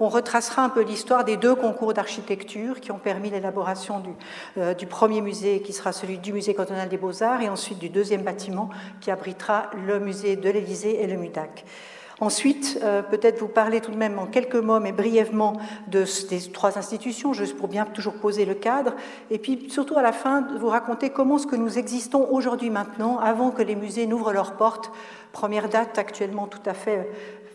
on retracera un peu l'histoire des deux concours d'architecture qui ont permis l'élaboration du, euh, du, premier musée, qui sera celui du musée cantonal des beaux-arts, et ensuite du deuxième bâtiment qui abritera le musée de l'Élysée et le MUDAC. Ensuite, euh, peut-être vous parler tout de même en quelques mots, mais brièvement, de, des trois institutions, juste pour bien toujours poser le cadre, et puis surtout à la fin, vous raconter comment est-ce que nous existons aujourd'hui maintenant, avant que les musées n'ouvrent leurs portes. Première date actuellement tout à fait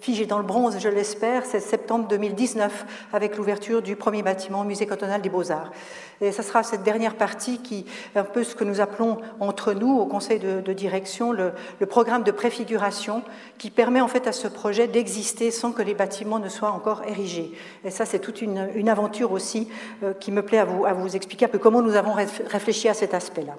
figé dans le bronze, je l'espère, c'est septembre 2019, avec l'ouverture du premier bâtiment au Musée cantonal des Beaux-Arts. Et ce sera cette dernière partie qui est un peu ce que nous appelons entre nous, au conseil de, direction, le, programme de préfiguration, qui permet en fait à ce projet d'exister sans que les bâtiments ne soient encore érigés. Et ça, c'est toute une, aventure aussi euh, qui me plaît à vous, à vous expliquer un peu comment nous avons réfléchi à cet aspect-là.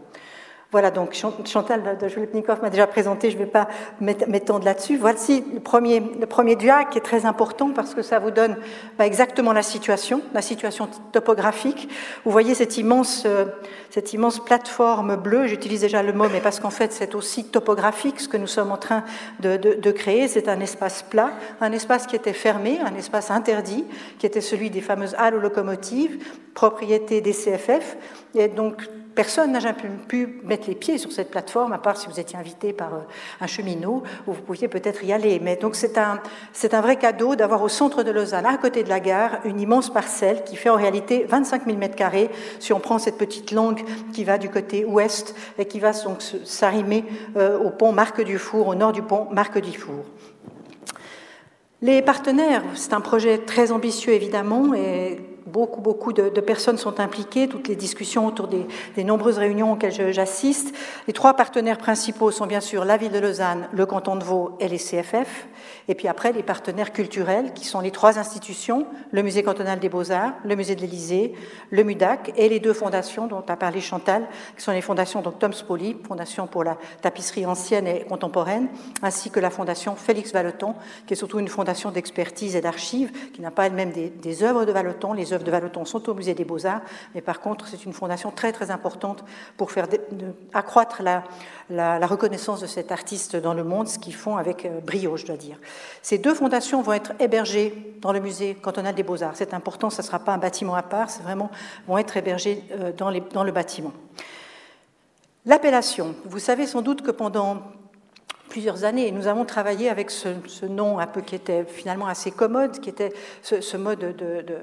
Voilà, donc Chantal de Julepnikov m'a déjà présenté, je ne vais pas m'étendre là-dessus. Voici le premier, le premier qui est très important parce que ça vous donne bah, exactement la situation, la situation topographique. Vous voyez cette immense, euh, cette immense plateforme bleue, j'utilise déjà le mot, mais parce qu'en fait c'est aussi topographique ce que nous sommes en train de, de créer. C'est un espace plat, un espace qui était fermé, un espace interdit, qui était celui des fameuses halles aux locomotives, propriété des CFF. Et donc personne n'a jamais pu mettre les pieds sur cette plateforme, à part si vous étiez invité par euh, un cheminot, où vous pouviez peut-être y aller. Mais donc c'est un, c'est un vrai cadeau d'avoir au centre de Lausanne, à côté de la gare, une immense parcelle qui fait en réalité 25 000 mètres carrés, si on prend cette petite langue qui va du côté ouest et qui va donc s'arrimer euh, au pont Marc Dufour, au nord du pont Marc Dufour. Les partenaires, c'est un projet très ambitieux évidemment et beaucoup, beaucoup de, personnes sont impliquées, toutes les discussions autour des, nombreuses réunions auxquelles j'assiste. Les trois partenaires principaux sont bien sûr la ville de Lausanne, le canton de Vaud et les CFF. Et puis après, les partenaires culturels, qui sont les trois institutions, le Musée cantonal des beaux-arts, le Musée de l'Élysée, le MUDAC, et les deux fondations dont a parlé Chantal, qui sont les fondations donc Tom Spoli, Fondation pour la tapisserie ancienne et contemporaine, ainsi que la Fondation Félix Valeton, qui est surtout une fondation d'expertise et d'archives, qui n'a pas elle-même des, œuvres de Valeton. Les œuvres de Valeton sont au Musée des Beaux-Arts, mais par contre, c'est une fondation très très importante pour faire accroître la, la, reconnaissance de cet artiste dans le monde, ce qu'ils font avec euh, brio, je dois dire. Ces deux fondations vont être hébergées dans le musée cantonal des Beaux-Arts. C'est important, ce ne sera pas un bâtiment à part, c'est vraiment vont être hébergées euh, dans, le bâtiment. L'appellation. Vous savez sans doute que pendant plusieurs années. Nous avons travaillé avec ce, nom un peu qui était finalement assez commode, qui était ce, mode de, de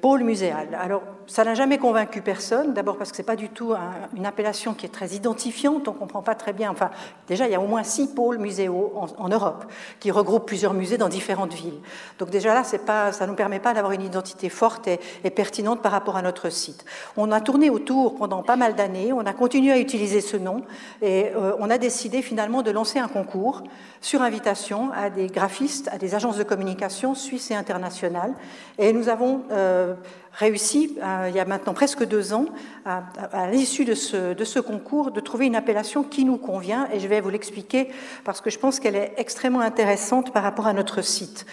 pôle muséal. Alors, ça n'a jamais convaincu personne, d'abord parce que ce n'est pas du tout une appellation qui est très identifiante, on ne comprend pas très bien. Enfin, déjà, il y a au moins six pôles muséaux en, Europe qui regroupent plusieurs musées dans différentes villes. Donc déjà là, pas, ça ne nous permet pas d'avoir une identité forte et, pertinente par rapport à notre site. On a tourné autour pendant pas mal d'années, on a continué à utiliser ce nom et euh, on a décidé finalement de lancer un concours sur invitation à des graphistes, à des agences de communication suisses et internationales. Et nous avons... Euh, euh, réussi, euh, il y a maintenant presque deux ans, à, l'issue de ce, concours, de trouver une appellation qui nous convient, et je vais vous l'expliquer parce que je pense qu'elle est extrêmement intéressante par rapport à notre site.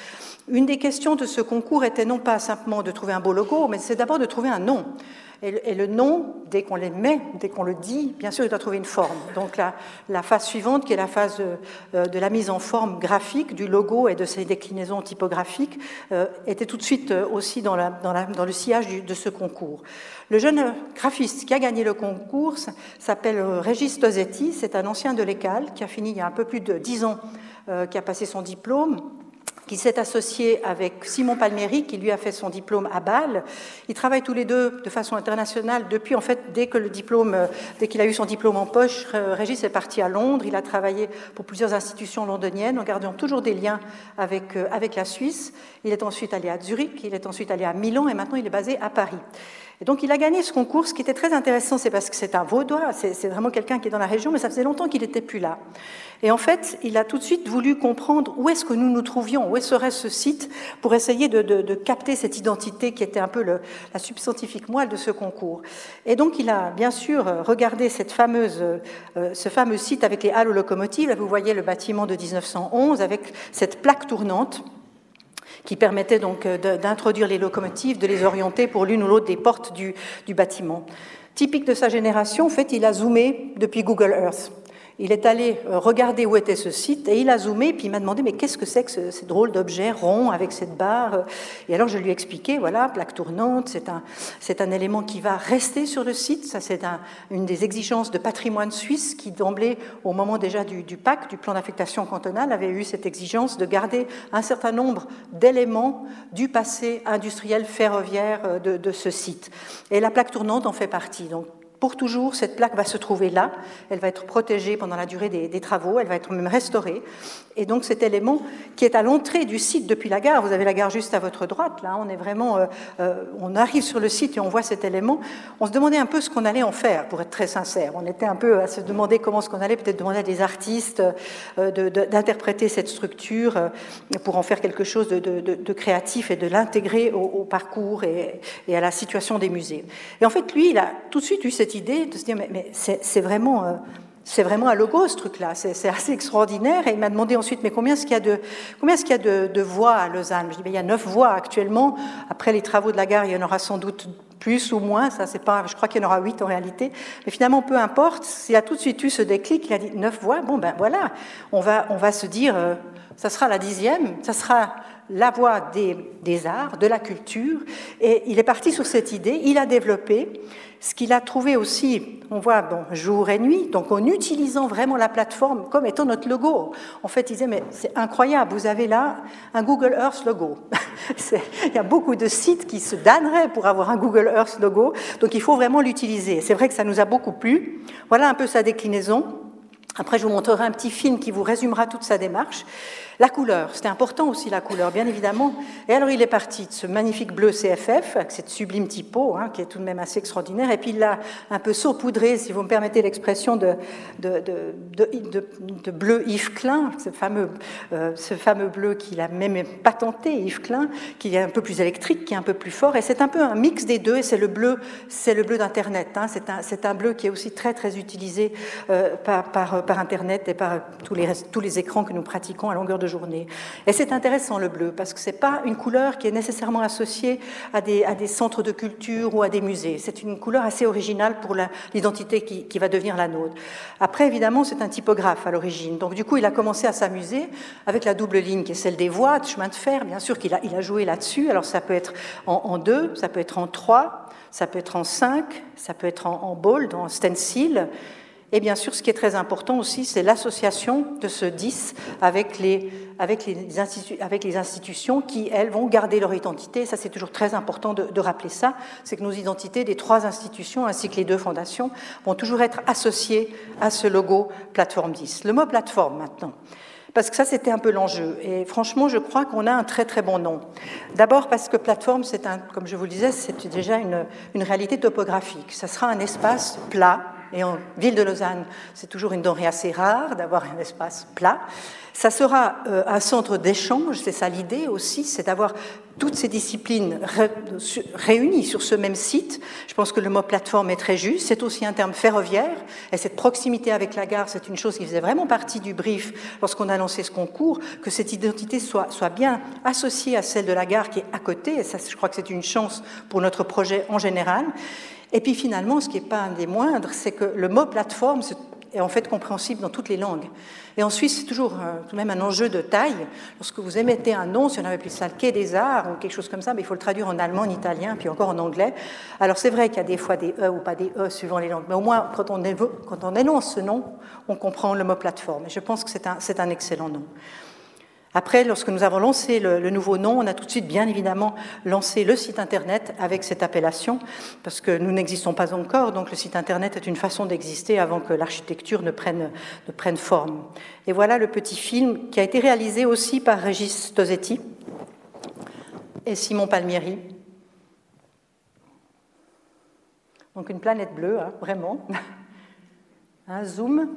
Une des questions de ce concours était non pas simplement de trouver un beau logo, mais c'est d'abord de trouver un nom. Et, le nom, dès qu'on les met, dès qu'on le dit, bien sûr, il doit trouver une forme. Donc la, phase suivante, qui est la phase de, euh, de, la mise en forme graphique du logo et de ses déclinaisons typographiques, euh, était tout de suite aussi dans le sillage de ce concours. Le jeune graphiste qui a gagné le concours s'appelle Régis Tosetti, c'est un ancien de l'ECAL qui a fini il y a un peu plus de dix ans, qui a passé son diplôme qui s'est associé avec Simon Palmieri, qui lui a fait son diplôme à Bâle. Ils travaillent tous les deux de façon internationale depuis, en fait, dès que le diplôme, euh, dès qu'il a eu son diplôme en poche, Régis est parti à Londres. Il a travaillé pour plusieurs institutions londoniennes en gardant toujours des liens euh, avec la Suisse. Il est ensuite allé à Zurich, il est ensuite allé à Milan et maintenant il est basé à Paris. Et donc il a gagné ce concours. Ce qui était très intéressant, c'est parce que c'est un vaudois, c'est vraiment quelqu'un qui est dans la région, mais ça faisait longtemps qu'il n'était plus là. Et en fait, il a tout de suite voulu comprendre où est-ce que nous nous trouvions, où serait ce site, pour essayer de, capter cette identité qui était un peu la substantifique moelle de ce concours. Et donc il a bien sûr regardé euh, ce fameux site avec les halles aux locomotives. Là, vous voyez le bâtiment de 1911 avec cette plaque tournante qui permettait donc euh, d'introduire les locomotives, de les orienter pour l'une ou l'autre des portes du, bâtiment. Typique de sa génération, en fait, il a zoomé depuis Google Earth. Il est allé euh, regarder où était ce site et il a zoomé, puis il m'a demandé mais qu'est-ce que c'est que ce, drôle d'objet rond avec cette barre? Et alors je lui ai expliqué, voilà, plaque tournante, c'est un, c'est un élément qui va rester sur le site, ça c'est un, une des exigences de patrimoine suisse qui d'emblée, au moment déjà du, du PAC, du plan d'affectation cantonale, avait eu cette exigence de garder un certain nombre d'éléments du passé industriel ferroviaire euh, de, de ce site. Et la plaque tournante en fait partie. Donc pour toujours, cette plaque va se trouver là, elle va être protégée pendant la durée des, travaux, elle va être même restaurée. Et donc cet élément qui est à l'entrée du site depuis la gare, vous avez la gare juste à votre droite, là, on est vraiment, euh, euh, on arrive sur le site et on voit cet élément. On se demandait un peu ce qu'on allait en faire, pour être très sincère. On était un peu à se demander comment ce qu'on allait peut-être demander à des artistes euh, d'interpréter cette structure pour en faire quelque chose de, créatif et de l'intégrer au, parcours et, et, à la situation des musées. Et en fait, lui, il a tout de suite eu cette idée de se dire, mais, c'est vraiment, euh, c'est vraiment un logo ce truc-là, c'est assez extraordinaire. Et il m'a demandé ensuite, mais combien est-ce qu'il y a de, combien est-ce qu'il y a de, voies à Lausanne? Je dis, il y a neuf voies actuellement. Après les travaux de la gare, il y en aura sans doute plus ou moins. Ça, c'est pas, je crois qu'il y en aura huit en réalité. Mais finalement, peu importe. S'il a tout de suite eu ce déclic, il a dit neuf voies. Bon, ben voilà, on va, on va se dire, euh, ça sera la dixième, ça sera la voie des, arts, de la culture, et il est parti sur cette idée, il a développé ce qu'il a trouvé aussi, on voit bon, jour et nuit, donc en utilisant vraiment la plateforme comme étant notre logo. En fait, il disait, mais c'est incroyable, vous avez là un Google Earth logo. il y a beaucoup de sites qui se damneraient pour avoir un Google Earth logo, donc il faut vraiment l'utiliser. C'est vrai que ça nous a beaucoup plu. Voilà un peu sa déclinaison. Après, je vous montrerai un petit film qui vous résumera toute sa démarche. La couleur, c'était important aussi la couleur, bien évidemment. Et alors il est parti de ce magnifique bleu CFF, avec cette sublime typo, hein, qui est tout de même assez extraordinaire, et puis il l'a un peu saupoudré, si vous me permettez l'expression, de, de, de, de, bleu Yves Klein, ce fameux, euh, ce fameux bleu qu'il a même patenté, Yves Klein, qui est un peu plus électrique, qui est un peu plus fort, et c'est un peu un mix des deux, et c'est le bleu, c'est le bleu d'Internet. Hein, c'est un, bleu qui est aussi très très utilisé euh, par, Internet et par tous les, tous les écrans que nous pratiquons à longueur de journée. Et c'est intéressant le bleu, parce que ce n'est pas une couleur qui est nécessairement associée à des, centres de culture ou à des musées. C'est une couleur assez originale pour l'identité qui, va devenir la nôtre. Après, évidemment, c'est un typographe à l'origine. Donc, du coup, il a commencé à s'amuser avec la double ligne qui est celle des voies, de chemin de fer, bien sûr qu'il a, joué là-dessus. Alors, ça peut être en, en deux, ça peut être en trois, ça peut être en cinq, ça peut être en, en bold, en stencil. Et bien sûr, ce qui est très important aussi, c'est l'association de ce 10 avec les, avec, les institutions qui, elles, vont garder leur identité. Ça, c'est toujours très important de, de rappeler ça. C'est que nos identités des trois institutions ainsi que les deux fondations vont toujours être associées à ce logo plateforme 10. Le mot plateforme maintenant. Parce que ça, c'était un peu l'enjeu. Et franchement, je crois qu'on a un très très bon nom. D'abord parce que plateforme, c'est un, comme je vous le disais, c'est déjà une, une réalité topographique. Ça sera un espace plat, et en ville de Lausanne, c'est toujours une denrée assez rare d'avoir un espace plat. Ça sera euh, un centre d'échange, c'est ça l'idée aussi, c'est d'avoir toutes ces disciplines réunies sur ce même site. Je pense que le mot plateforme est très juste. C'est aussi un terme ferroviaire. Et cette proximité avec la gare, c'est une chose qui faisait vraiment partie du brief lorsqu'on a lancé ce concours, que cette identité soit, soit bien associée à celle de la gare qui est à côté. Et ça, je crois que c'est une chance pour notre projet en général. Et puis finalement, ce qui n'est pas un des moindres, c'est que le mot plateforme est en fait compréhensible dans toutes les langues. Et en Suisse, c'est toujours euh, tout de même un enjeu de taille. Lorsque vous émettez un nom, si on avait plus ça le quai des arts ou quelque chose comme ça, mais il faut le traduire en allemand, en italien, puis encore en anglais. Alors c'est vrai qu'il y a des fois des E ou pas des E suivant les langues, mais au moins quand on, énonce ce nom, on comprend le mot plateforme. Et je pense que c'est un excellent nom. Après, lorsque nous avons lancé le, nouveau nom, on a tout de suite, bien évidemment, lancé le site Internet avec cette appellation, parce que nous n'existons pas encore, donc le site Internet est une façon d'exister avant que l'architecture ne prenne, ne prenne forme. Et voilà le petit film qui a été réalisé aussi par Régis Tosetti et Simon Palmieri. Donc une planète bleue, hein, vraiment. Un zoom.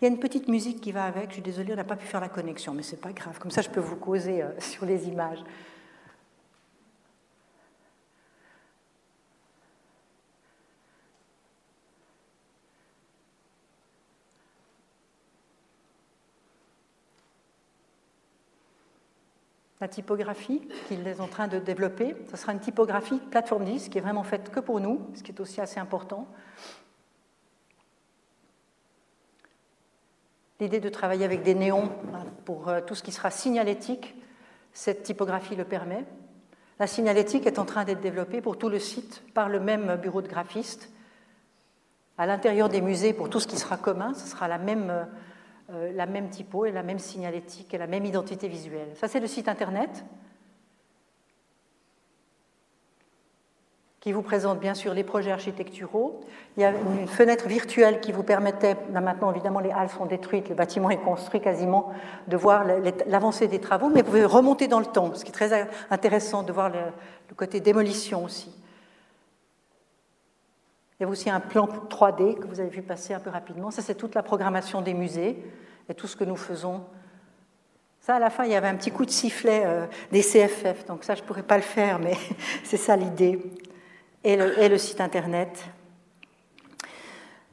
Il y a une petite musique qui va avec. Je suis désolée, on n'a pas pu faire la connexion, mais c'est pas grave. Comme ça, je peux vous causer euh, sur les images. la typographie qu'il est en train de développer. Ce sera une typographie plateforme 10 qui est vraiment faite que pour nous, ce qui est aussi assez important. L'idée de travailler avec des néons pour euh, tout ce qui sera signalétique, cette typographie le permet. La signalétique est en train d'être développée pour tout le site par le même bureau de graphiste. À l'intérieur des musées, pour tout ce qui sera commun, ce sera la même, euh, la même typo et la même signalétique et la même identité visuelle. Ça, c'est le site internet. Qui vous présente bien sûr les projets architecturaux. Il y a une fenêtre virtuelle qui vous permettait, maintenant évidemment les halles sont détruites, le bâtiment est construit quasiment, de voir l'avancée des travaux, mais vous pouvez remonter dans le temps, ce qui est très intéressant de voir le, côté démolition aussi. Il y a aussi un plan 3D que vous avez vu passer un peu rapidement. Ça, c'est toute la programmation des musées et tout ce que nous faisons. Ça, à la fin, il y avait un petit coup de sifflet euh, des CFF, donc ça, je ne pourrais pas le faire, mais c'est ça l'idée et le, site Internet.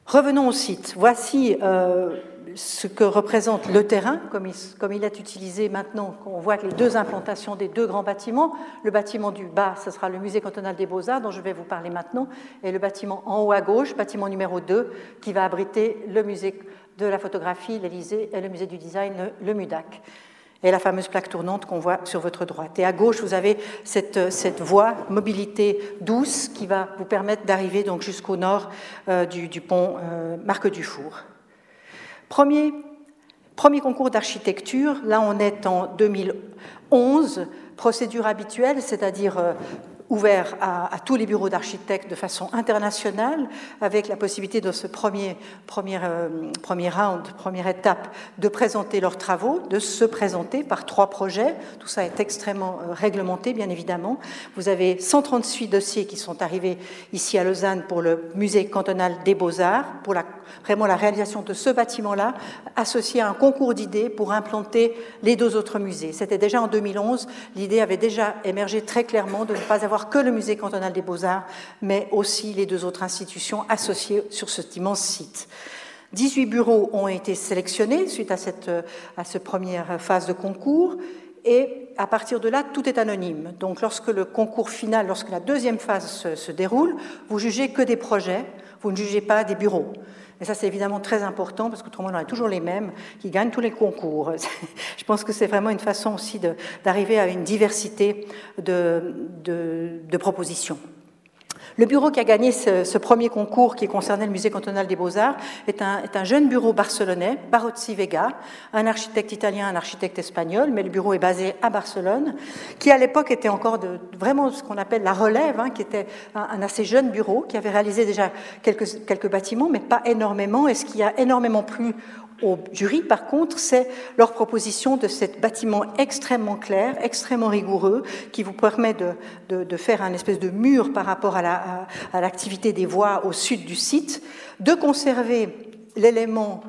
Revenons au site. Voici euh, ce que représente le terrain, comme il, est utilisé maintenant. On voit que les deux implantations des deux grands bâtiments, le bâtiment du bas, ce sera le musée cantonal des beaux-arts dont je vais vous parler maintenant, et le bâtiment en haut à gauche, bâtiment numéro 2, qui va abriter le musée de la photographie, l'Élysée, et le musée du design, le MUDAC et la fameuse plaque tournante qu'on voit sur votre droite. Et à gauche, vous avez cette, cette voie mobilité douce qui va vous permettre d'arriver donc jusqu'au nord euh, du, pont euh, Marque Dufour. Premier, premier concours d'architecture, là on est en 2011, procédure habituelle, c'est-à-dire euh, ouvert à, tous les bureaux d'architectes de façon internationale, avec la possibilité de ce premier, premier, euh, premier round, première étape, de présenter leurs travaux, de se présenter par trois projets. Tout ça est extrêmement euh, réglementé, bien évidemment. Vous avez 138 dossiers qui sont arrivés ici à Lausanne pour le musée cantonal des beaux-arts, pour vraiment la réalisation de ce bâtiment-là, associé à un concours d'idées pour implanter les deux autres musées. C'était déjà en 2011, l'idée avait déjà émergé très clairement de ne pas avoir que le musée cantonal des beaux-arts, mais aussi les deux autres institutions associées sur cet immense site. 18 bureaux ont été sélectionnés suite à cette, à cette première phase de concours. Et à partir de là, tout est anonyme. Donc lorsque le concours final, lorsque la deuxième phase se, se déroule, vous jugez que des projets, vous ne jugez pas des bureaux. Et ça, c'est évidemment très important parce qu'autrement, on aurait toujours les mêmes qui gagnent tous les concours. Je pense que c'est vraiment une façon aussi d'arriver à une diversité de propositions. Le bureau qui a gagné ce, premier concours qui concernait le musée cantonal des beaux-arts est un, jeune bureau barcelonais, Barozzi Vega, un architecte italien, un architecte espagnol, mais le bureau est basé à Barcelone, qui à l'époque était encore vraiment ce qu'on appelle la relève, hein, qui était un, un, assez jeune bureau, qui avait réalisé déjà quelques, quelques bâtiments, mais pas énormément, et ce qui a énormément plu au jury, par contre, c'est leur proposition de ce bâtiment extrêmement clair, extrêmement rigoureux, qui vous permet de, faire un espèce de mur par rapport à l'activité des voies au sud du site, de conserver l'élément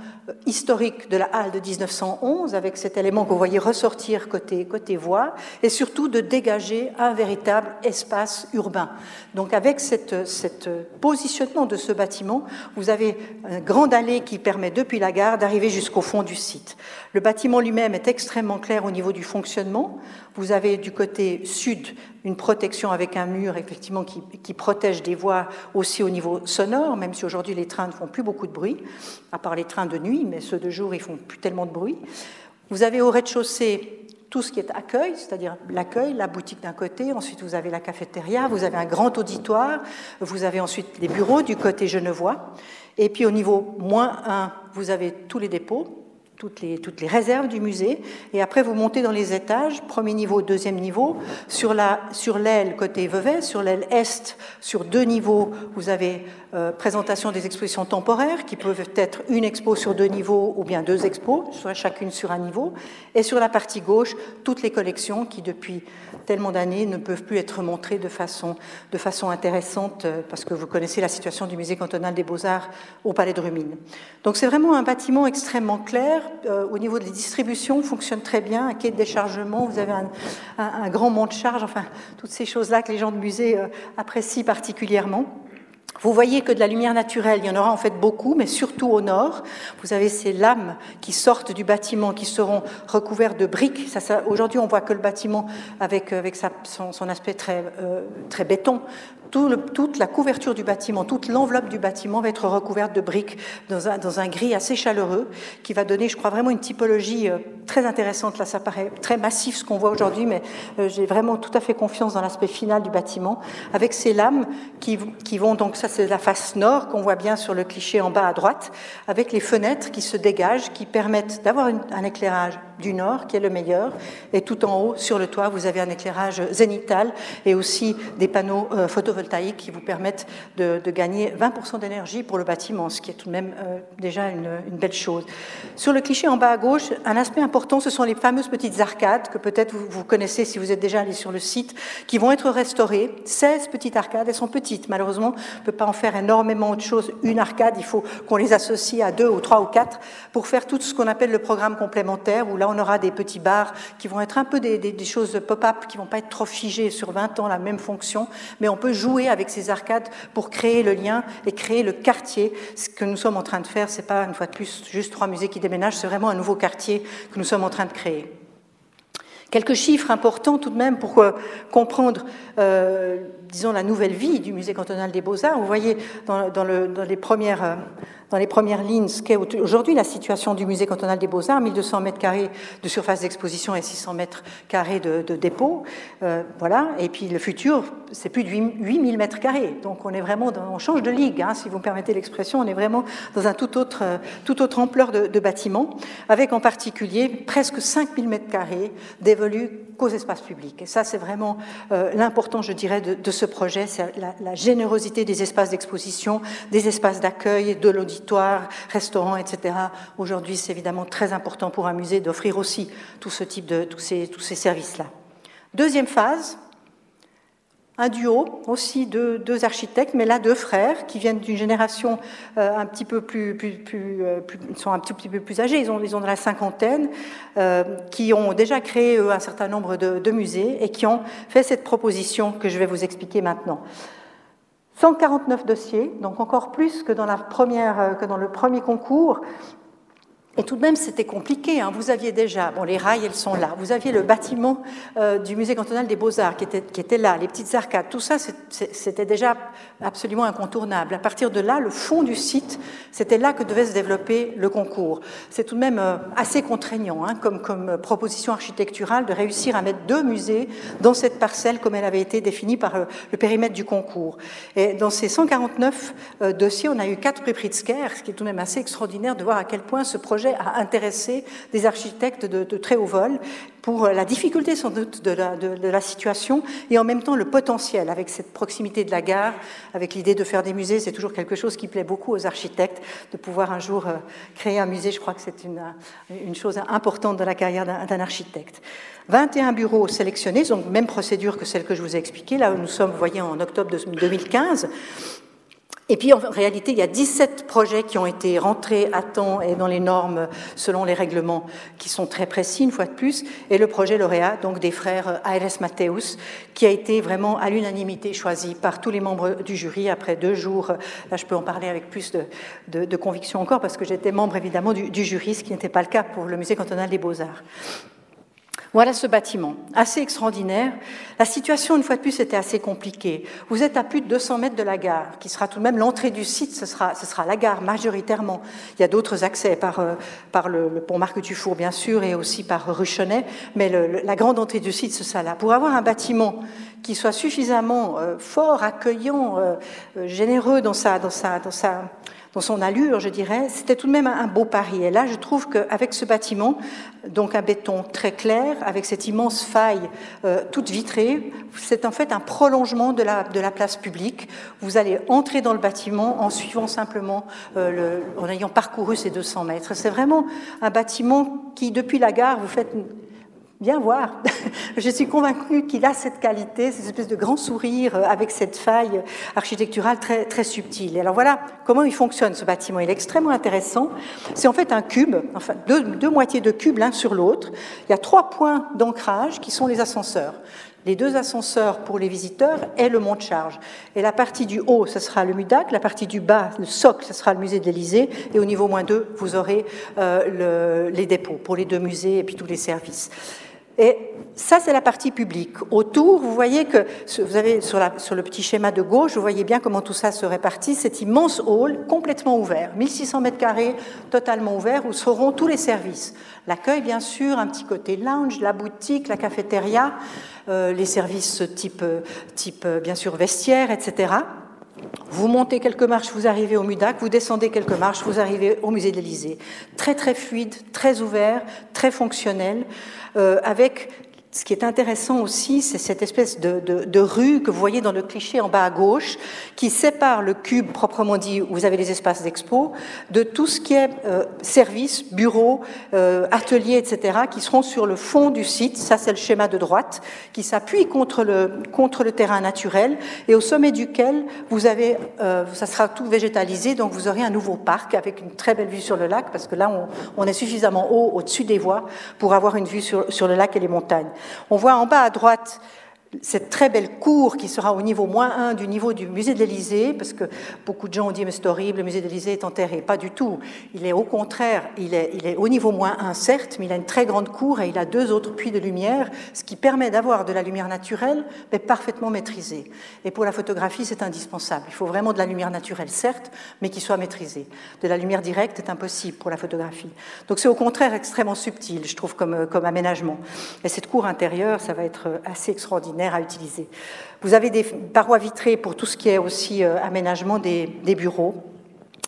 historique de la halle de 1911, avec cet élément que vous voyez ressortir côté, côté voie, et surtout de dégager un véritable espace urbain. Donc avec cette, cette positionnement de ce bâtiment, vous avez une grande allée qui permet depuis la gare d'arriver jusqu'au fond du site. Le bâtiment lui-même est extrêmement clair au niveau du fonctionnement. Vous avez du côté sud une protection avec un mur effectivement qui, qui, protège des voies aussi au niveau sonore, même si aujourd'hui les trains ne font plus beaucoup de bruit, à part les trains de nuit, mais ceux de jour ils font plus tellement de bruit. Vous avez au rez-de-chaussée tout ce qui est accueil, c'est-à-dire l'accueil, la boutique d'un côté, ensuite vous avez la cafétéria, vous avez un grand auditoire, vous avez ensuite les bureaux du côté genevois, et puis au niveau moins 1, vous avez tous les dépôts, toutes les, réserves du musée. Et après, vous montez dans les étages, premier niveau, deuxième niveau. Sur l'aile côté Vevey, sur l'aile est, sur deux niveaux, vous avez euh, présentation des expositions temporaires qui peuvent être une expo sur deux niveaux ou bien deux expos, soit chacune sur un niveau. Et sur la partie gauche, toutes les collections qui, depuis tellement d'années, ne peuvent plus être montrées de façon, de façon intéressante euh, parce que vous connaissez la situation du musée cantonal des beaux-arts au Palais de Rumine. Donc c'est vraiment un bâtiment extrêmement clair, euh, au niveau des distributions, fonctionne très bien. Un quai de déchargement, vous avez un, grand mont de charge, enfin, toutes ces choses-là que les gens de musée apprécient particulièrement. Vous voyez que de la lumière naturelle, il y en aura en fait beaucoup, mais surtout au nord. Vous avez ces lames qui sortent du bâtiment, qui seront recouvertes de briques. Aujourd'hui, on voit que le bâtiment, avec, avec son, aspect très, euh, très béton, toute la couverture du bâtiment, toute l'enveloppe du bâtiment va être recouverte de briques dans un, dans un, gris assez chaleureux qui va donner, je crois, vraiment une typologie euh, très intéressante. Là, ça paraît très massif ce qu'on voit aujourd'hui, mais euh, j'ai vraiment tout à fait confiance dans l'aspect final du bâtiment, avec ces lames qui, qui vont, donc ça c'est la face nord qu'on voit bien sur le cliché en bas à droite, avec les fenêtres qui se dégagent, qui permettent d'avoir un éclairage du nord qui est le meilleur, et tout en haut, sur le toit, vous avez un éclairage zénital et aussi des panneaux euh, photovoltaïques qui vous permettent de, gagner 20% d'énergie pour le bâtiment, ce qui est tout de même euh, déjà une, belle chose. Sur le cliché en bas à gauche, un aspect important, ce sont les fameuses petites arcades que peut-être vous, connaissez si vous êtes déjà allé sur le site, qui vont être restaurées. 16 petites arcades, elles sont petites, malheureusement, on ne peut pas en faire énormément de choses. Une arcade, il faut qu'on les associe à deux ou trois ou quatre pour faire tout ce qu'on appelle le programme complémentaire, où on aura des petits bars qui vont être un peu des, choses pop-up, qui vont pas être trop figées sur 20 ans, la même fonction, mais on peut jouer avec ces arcades pour créer le lien et créer le quartier. Ce que nous sommes en train de faire, c'est pas une fois de plus juste trois musées qui déménagent, c'est vraiment un nouveau quartier que nous sommes en train de créer. Quelques chiffres importants tout de même pour euh, comprendre, euh, disons, la nouvelle vie du musée cantonal des beaux-arts. Vous voyez dans, les premières euh, dans les premières lignes ce qu'est aujourd'hui la situation du musée cantonal des beaux-arts, 1200 mètres carrés de surface d'exposition et 600 mètres carrés de, dépôt. Euh, voilà. Et puis le futur, c'est plus de 8000 mètres carrés. Donc on est vraiment, on change de ligue, hein, si vous me permettez l'expression, on est vraiment dans un tout autre, toute autre ampleur de, de bâtiment, avec en particulier presque 5000 mètres carrés dévolus qu'aux espaces publics. Et ça, c'est vraiment euh, l'important, je dirais, de, ce projet, c'est la, générosité des espaces d'exposition, des espaces d'accueil, de l'auditoire, restaurants, etc. Aujourd'hui, c'est évidemment très important pour un musée d'offrir aussi tout ce type de tous ces, tous ces services-là. Deuxième phase, un duo aussi de deux architectes, mais là deux frères qui viennent d'une génération euh, un petit peu plus, plus, euh, ils sont ont de la cinquantaine, euh, qui ont déjà créé un certain nombre de, de, musées et qui ont fait cette proposition que je vais vous expliquer maintenant. 149 dossiers, donc encore plus que dans, la première, que dans le premier concours, et tout de même, c'était compliqué. Hein. Vous aviez déjà, bon, les rails, elles sont là. Vous aviez le bâtiment euh, du musée cantonal des beaux-arts qui était, là, les petites arcades. Tout ça, c'était déjà absolument incontournable. À partir de là, le fond du site, c'était là que devait se développer le concours. C'est tout de même euh, assez contraignant hein, comme, comme proposition architecturale de réussir à mettre deux musées dans cette parcelle comme elle avait été définie par euh, le périmètre du concours. Et dans ces 149 dossiers, on a eu quatre prix Pritzker, ce qui est tout de même assez extraordinaire de voir à quel point ce projet à intéresser des architectes de, très haut vol pour la difficulté sans doute de la, situation et en même temps le potentiel avec cette proximité de la gare, avec l'idée de faire des musées, c'est toujours quelque chose qui plaît beaucoup aux architectes, de pouvoir un jour euh, créer un musée, je crois que c'est une, une chose importante dans la carrière d'un architecte. 21 bureaux sélectionnés, donc même procédure que celle que je vous ai expliquée, là où nous sommes, vous voyez, en octobre 2015. Et puis en réalité, il y a 17 projets qui ont été rentrés à temps et dans les normes selon les règlements qui sont très précis, une fois de plus, et le projet lauréat donc des frères Aires Mateus, qui a été vraiment à l'unanimité choisi par tous les membres du jury après deux jours. Là, je peux en parler avec plus de, de, conviction encore parce que j'étais membre évidemment du, du jury, ce qui n'était pas le cas pour le musée cantonal des beaux-arts. Voilà ce bâtiment, assez extraordinaire. La situation, une fois de plus, était assez compliquée. Vous êtes à plus de 200 mètres de la gare, qui sera tout de même l'entrée du site, ce sera, la gare majoritairement. Il y a d'autres accès par, euh, le, pont Marc Dufour, bien sûr, et aussi par Ruchenet, mais la grande entrée du site, ce sera là. Pour avoir un bâtiment qui soit suffisamment euh, fort, accueillant, euh, généreux dans sa, dans sa, dans sa dans son allure, je dirais, c'était tout de même un beau pari. Et là, je trouve qu'avec ce bâtiment, donc un béton très clair, avec cette immense faille euh, toute vitrée, c'est en fait un prolongement de la, place publique. Vous allez entrer dans le bâtiment en suivant simplement, euh, le, en ayant parcouru ces 200 mètres. C'est vraiment un bâtiment qui, depuis la gare, vous faites Bien voir. Je suis convaincue qu'il a cette qualité, cette espèce de grand sourire euh, avec cette faille architecturale très, très subtile. Alors voilà comment il fonctionne ce bâtiment. Il est extrêmement intéressant. C'est en fait un cube, enfin deux, moitiés de cube l'un sur l'autre. Il y a trois points d'ancrage qui sont les ascenseurs. les deux ascenseurs pour les visiteurs et le mont de charge. Et la partie du haut, ce sera le MUDAC, la partie du bas, le socle, ce sera le musée de l'Élysée, et au niveau moins 2, vous aurez euh, les dépôts pour les deux musées et puis tous les services. Et ça, c'est la partie publique. Autour, vous voyez que, vous avez sur, le petit schéma de gauche, vous voyez bien comment tout ça se répartit. Cet immense hall complètement ouvert, 1600 mètres carrés, totalement ouvert, où seront tous les services. L'accueil, bien sûr, un petit côté lounge, la boutique, la cafétéria, euh, les services type, type, bien sûr, vestiaire, etc. Vous montez quelques marches, vous arrivez au MUDAC, vous descendez quelques marches, vous arrivez au musée de l'Élysée. Très très fluide, très ouvert, très fonctionnel, euh, avec ce qui est intéressant aussi, c'est cette espèce de, rue que vous voyez dans le cliché en bas à gauche, qui sépare le cube proprement dit, où vous avez les espaces d'expo, de tout ce qui est euh, services, bureaux, euh, ateliers, etc., qui seront sur le fond du site. Ça, c'est le schéma de droite, qui s'appuie contre le, contre le terrain naturel, et au sommet duquel vous avez, euh, ça sera tout végétalisé, donc vous aurez un nouveau parc avec une très belle vue sur le lac, parce que là, on, on est suffisamment haut au-dessus des voies pour avoir une vue sur, sur le lac et les montagnes. On voit en bas à droite cette très belle cour qui sera au niveau moins 1 du niveau du musée de l'Élysée, parce que beaucoup de gens ont dit mais c'est horrible, le musée de l'Élysée est enterré. Pas du tout. Il est au contraire, il est, au niveau moins 1 certes, mais il a une très grande cour et il a deux autres puits de lumière, ce qui permet d'avoir de la lumière naturelle, mais parfaitement maîtrisée. Et pour la photographie, c'est indispensable. Il faut vraiment de la lumière naturelle, certes, mais qui soit maîtrisée. De la lumière directe est impossible pour la photographie. Donc c'est au contraire extrêmement subtil, je trouve, comme, comme aménagement. Et cette cour intérieure, ça va être assez extraordinaire à utiliser. Vous avez des parois vitrées pour tout ce qui est aussi euh, aménagement des, bureaux.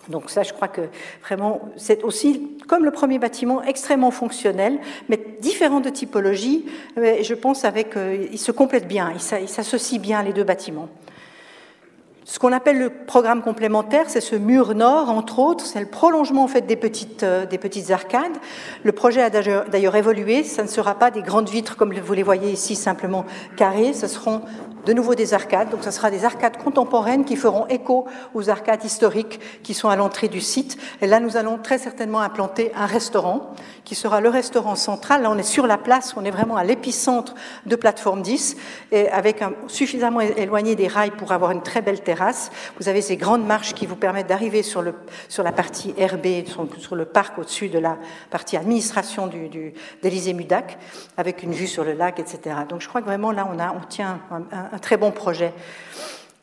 Donc ça, je crois que vraiment, c'est aussi, comme le premier bâtiment, extrêmement fonctionnel, mais différent de typologie. Je pense avec, euh, se complète bien, il s'associe bien les deux bâtiments. Ce qu'on appelle le programme complémentaire, c'est ce mur nord, entre autres, c'est le prolongement en fait des petites, euh, des petites arcades. Le projet a d'ailleurs évolué, ça ne sera pas des grandes vitres comme vous les voyez ici, simplement carrées, ce seront de nouveau des arcades. Donc, ce sera des arcades contemporaines qui feront écho aux arcades historiques qui sont à l'entrée du site. Et là, nous allons très certainement implanter un restaurant qui sera le restaurant central. Là, on est sur la place, on est vraiment à l'épicentre de plateforme 10 et avec suffisamment éloigné des rails pour avoir une très belle terrasse. Vous avez ces grandes marches qui vous permettent d'arriver sur, sur la partie RB, sur, le parc au-dessus de la partie administration du, du, d'Élysée Mudac, avec une vue sur le lac, etc. Donc, je crois que vraiment là, on, a, on tient un très bon projet.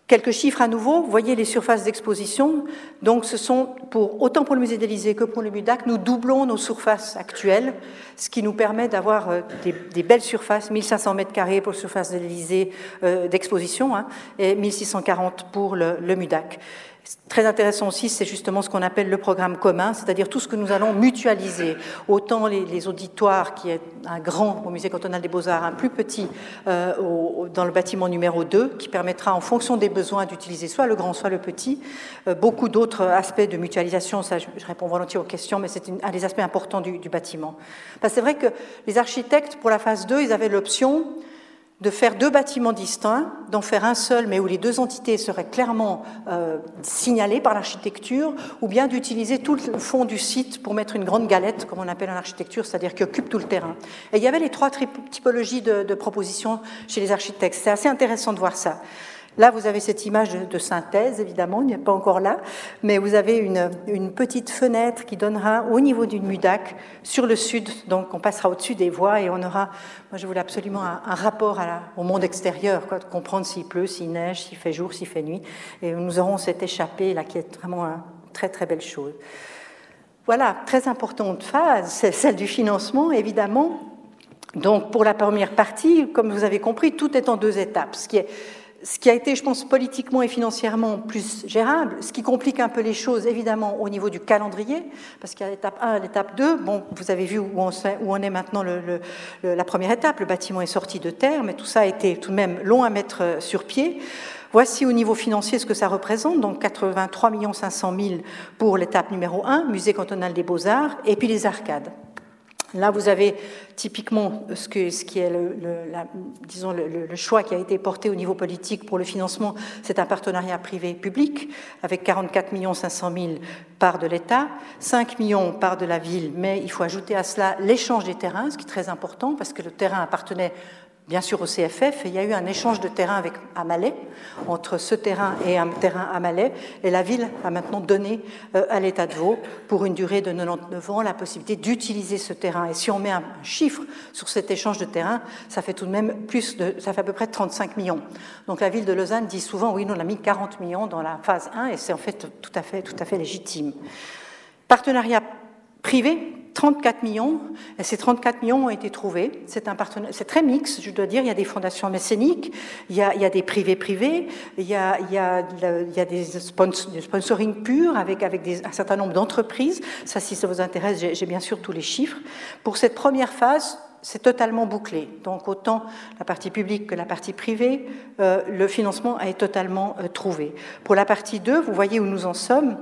Quelques chiffres à nouveau, vous voyez les surfaces d'exposition. Donc, ce sont pour autant pour le musée d'Élysée que pour le MUDAC, nous doublons nos surfaces actuelles, ce qui nous permet d'avoir euh, des, belles surfaces, 1500 mètres carrés pour la surface de euh, d'exposition hein, et 1640 pour le, le MUDAC. Très intéressant aussi, c'est justement ce qu'on appelle le programme commun, c'est-à-dire tout ce que nous allons mutualiser. Autant les, auditoires, qui est un grand au Musée cantonal des beaux-arts, un plus petit euh, dans le bâtiment numéro 2, qui permettra en fonction des besoins d'utiliser soit le grand, soit le petit. Euh, beaucoup d'autres aspects de mutualisation, ça je, réponds volontiers aux questions, mais c'est un des aspects importants du, du bâtiment. c'est vrai que les architectes, pour la phase 2, ils avaient l'option de faire deux bâtiments distincts, d'en faire un seul, mais où les deux entités seraient clairement euh, signalées par l'architecture, ou bien d'utiliser tout le fond du site pour mettre une grande galette, comme on appelle en architecture, c'est-à-dire qui occupe tout le terrain. Et il y avait les trois typologies de, de propositions chez les architectes. C'est assez intéressant de voir ça. Là, vous avez cette image de synthèse, évidemment, il n'est pas encore là, mais vous avez une, petite fenêtre qui donnera au niveau d'une MUDAC sur le sud, donc on passera au-dessus des voies et on aura, moi je voulais absolument un, rapport au monde extérieur, quoi, de comprendre s'il pleut, s'il neige, s'il fait jour, s'il fait nuit, et nous aurons cette échappée là qui est vraiment une très très belle chose. Voilà, très importante phase, c'est celle du financement, évidemment. Donc pour la première partie, comme vous avez compris, tout est en deux étapes, ce qui est ce qui a été, je pense, politiquement et financièrement plus gérable, ce qui complique un peu les choses, évidemment, au niveau du calendrier, parce qu'il y a l'étape 1 et l'étape 2. Bon, vous avez vu où on, est maintenant la première étape. Le bâtiment est sorti de terre, mais tout ça a été tout de même long à mettre euh, sur pied. Voici au niveau financier ce que ça représente, donc 83 500 000 pour l'étape numéro 1, musée cantonal des beaux-arts, et puis les arcades. Là, vous avez typiquement ce, qui est le, choix qui a été porté au niveau politique pour le financement, c'est un partenariat privé-public avec 44 500 000 parts de l'État, 5 millions parts de la ville, mais il faut ajouter à cela l'échange des terrains, ce qui est très important parce que le terrain appartenait bien sûr au CFF, il y a eu un échange de terrain avec Amalais, entre ce terrain et un terrain à Malais, et la ville a maintenant donné euh, à l'État de Vaud, pour une durée de 99 ans, la possibilité d'utiliser ce terrain. Et si on met un chiffre sur cet échange de terrain, ça fait tout de même plus de, ça fait à peu près 35 millions. Donc la ville de Lausanne dit souvent, oui, nous on a mis 40 millions dans la phase 1, et c'est en fait tout à fait, tout à fait légitime. Partenariat privé, 34 millions, et ces 34 millions ont été trouvés. C'est un c'est très mixte, je dois dire. Il y a des fondations mécéniques, il y a, il y a des privés privés, il y a, il y a, il y a des, sponsoring purs avec, avec des, un certain nombre d'entreprises. Ça, si ça vous intéresse, j'ai bien sûr tous les chiffres. Pour cette première phase, c'est totalement bouclé. Donc autant la partie publique que la partie privée, euh, le financement est totalement euh, trouvé. Pour la partie 2, vous voyez où nous en sommes.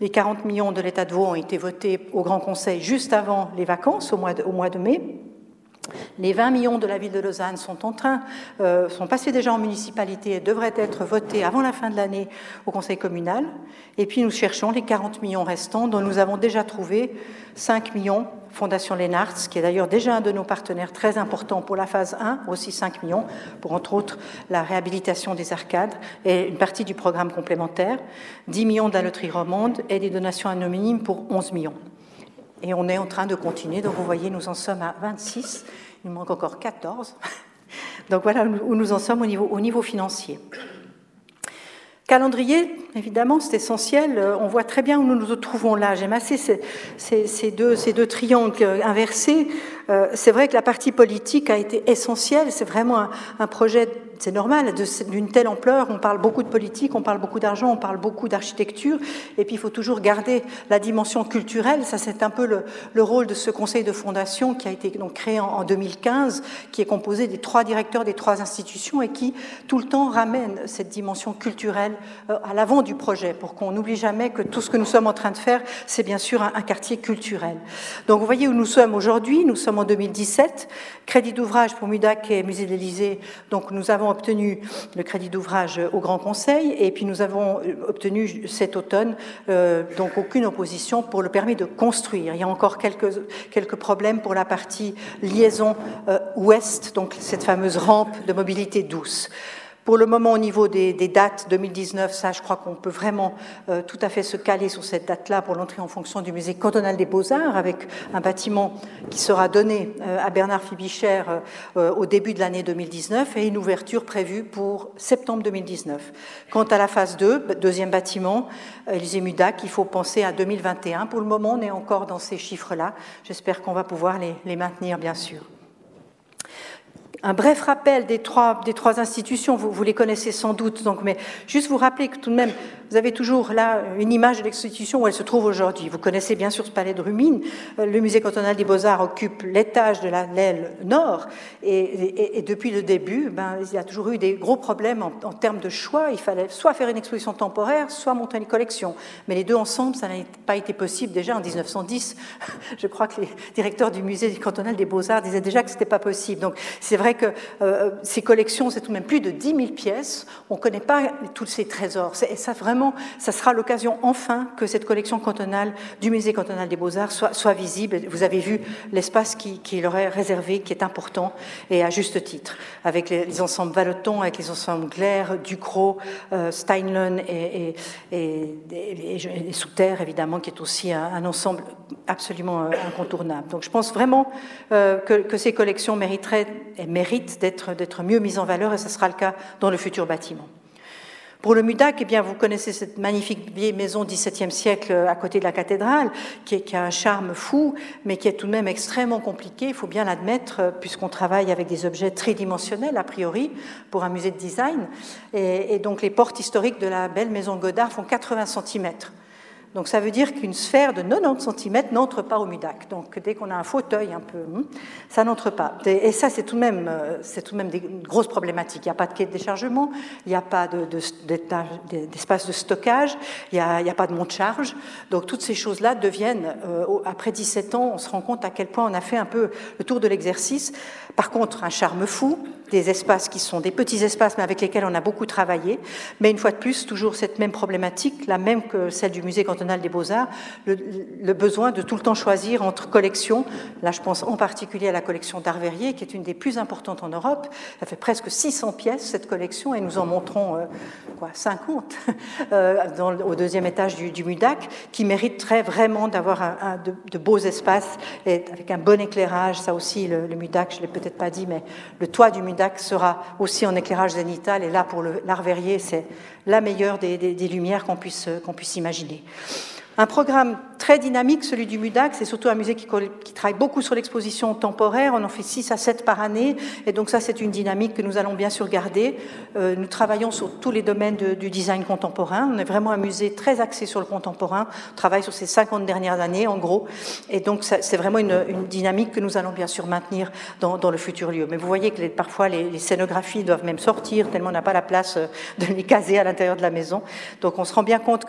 Les 40 millions de l'État de Vaud ont été votés au Grand Conseil juste avant les vacances, au mois de, au mois de mai. Les 20 millions de la ville de Lausanne sont en train, euh, sont passés déjà en municipalité et devraient être votés avant la fin de l'année au conseil communal. Et puis nous cherchons les 40 millions restants, dont nous avons déjà trouvé 5 millions Fondation Lennartz, qui est d'ailleurs déjà un de nos partenaires très importants pour la phase 1, aussi 5 millions, pour entre autres la réhabilitation des arcades et une partie du programme complémentaire, 10 millions de la loterie romande et des donations anonymes pour 11 millions. Et on est en train de continuer, donc vous voyez, nous en sommes à 26, il manque encore 14. Donc voilà où nous en sommes au niveau, au niveau financier. Calendrier, évidemment, c'est essentiel. On voit très bien où nous nous trouvons là. J'aime assez ces, deux, triangles inversés. Euh, c'est vrai que la partie politique a été essentielle. C'est vraiment un projet c'est normal, d'une telle ampleur, on parle beaucoup de politique, on parle beaucoup d'argent, on parle beaucoup d'architecture, et puis il faut toujours garder la dimension culturelle. Ça, c'est un peu le, rôle de ce conseil de fondation qui a été donc créé en, 2015, qui est composé des trois directeurs des trois institutions et qui, tout le temps, ramène cette dimension culturelle euh, à l'avant du projet, pour qu'on n'oublie jamais que tout ce que nous sommes en train de faire, c'est bien sûr un, un quartier culturel. Donc vous voyez où nous sommes aujourd'hui, nous sommes en 2017, crédit d'ouvrage pour MUDAC et Musée de l'Élysée, donc nous avons obtenu le crédit d'ouvrage au Grand Conseil et puis nous avons obtenu cet automne euh, donc aucune opposition pour le permis de construire. Il y a encore quelques, problèmes pour la partie liaison euh, ouest, donc cette fameuse rampe de mobilité douce. Pour le moment, au niveau des, dates 2019, ça, je crois qu'on peut vraiment euh, tout à fait se caler sur cette date-là pour l'entrée en fonction du musée cantonal des Beaux-Arts, avec un bâtiment qui sera donné euh, à Bernard Fibicher euh, au début de l'année 2019 et une ouverture prévue pour septembre 2019. Quant à la phase 2, deuxième bâtiment, Élysée Mudac, il faut penser à 2021. Pour le moment, on est encore dans ces chiffres-là. J'espère qu'on va pouvoir les maintenir, bien sûr un bref rappel des trois, des trois institutions, vous, les connaissez sans doute, donc, mais juste vous rappeler que tout de même, vous avez toujours là une image de l'institution où elle se trouve aujourd'hui. Vous connaissez bien sûr ce palais de Rumine. Le musée cantonal des beaux-arts occupe l'étage de la l'aile nord, et, depuis le début, ben, il y a toujours eu des gros problèmes en, termes de choix. Il fallait soit faire une exposition temporaire, soit monter une collection. Mais les deux ensemble, ça n'a pas été possible déjà en 1910. Je crois que les directeurs du musée cantonal des beaux-arts disaient déjà que c'était pas possible. Donc c'est vrai que euh, ces collections, c'est tout de même plus de 10 000 pièces. On ne connaît pas tous ces trésors. Et ça, vraiment, ça sera l'occasion enfin que cette collection cantonale du musée cantonal des Beaux-Arts soit, visible. Vous avez vu l'espace qui, leur est réservé, qui est important, et à juste titre, avec les, ensembles Vallotton, avec les ensembles Glaire, Ducrot, euh, Steinlen et, et, et, Sous-Terre, évidemment, qui est aussi un, un, ensemble absolument euh, incontournable. Donc je pense vraiment euh, que, que ces collections mériteraient et méritent d'être mieux mises en valeur, et ce sera le cas dans le futur bâtiment. Pour le MUDAC, eh bien, vous connaissez cette magnifique vieille maison XVIIe siècle à côté de la cathédrale, qui, qui, a un charme fou, mais qui est tout de même extrêmement compliqué, il faut bien l'admettre, puisqu'on travaille avec des objets tridimensionnels, a priori, pour un musée de design. Et, et donc les portes historiques de la belle maison Godard font 80 cm. Donc ça veut dire qu'une sphère de 90 cm n'entre pas au MUDAC. Donc dès qu'on a un fauteuil un peu, hmm, ça n'entre pas. Et ça, c'est tout de même, euh, c'est tout de même des grosses problématiques. Il n'y a pas de quai de déchargement, il n'y a pas d'espace de, stockage, il n'y a, pas de monte-charge. Donc toutes ces choses-là deviennent, euh, après 17 ans, on se rend compte à quel point on a fait un peu le tour de l'exercice. Par contre, un charme fou, des espaces qui sont des petits espaces, mais avec lesquels on a beaucoup travaillé. Mais une fois de plus, toujours cette même problématique, la même que celle du musée cantonal des beaux-arts, le, besoin de tout le temps choisir entre collections. Là, je pense en particulier à la collection d'Arverier, qui est une des plus importantes en Europe. Ça fait presque 600 pièces, cette collection, et nous en montrons euh, quoi, 50 euh, dans, au deuxième étage du, MUDAC, qui mériterait vraiment d'avoir de, beaux espaces et avec un bon éclairage. Ça aussi, le, MUDAC, je l'ai peut-être pas dit, mais le toit du MUDAC sera aussi en éclairage zénital. Et là, pour l'Arverier, c'est la meilleure des, lumières qu'on puisse imaginer. Un programme très dynamique, celui du MUDAC. C'est surtout un musée qui, travaille beaucoup sur l'exposition temporaire. On en fait 6 à 7 par année. Et donc ça, c'est une dynamique que nous allons bien sûr garder. Euh, nous travaillons sur tous les domaines du design contemporain. On est vraiment un musée très axé sur le contemporain. On travaille sur ces 50 dernières années, en gros. Et donc c'est vraiment une, dynamique que nous allons bien sûr maintenir dans, le futur lieu. Mais vous voyez que parfois les, scénographies doivent même sortir, tellement on n'a pas la place euh, de les caser à l'intérieur de la maison. Donc on se rend bien compte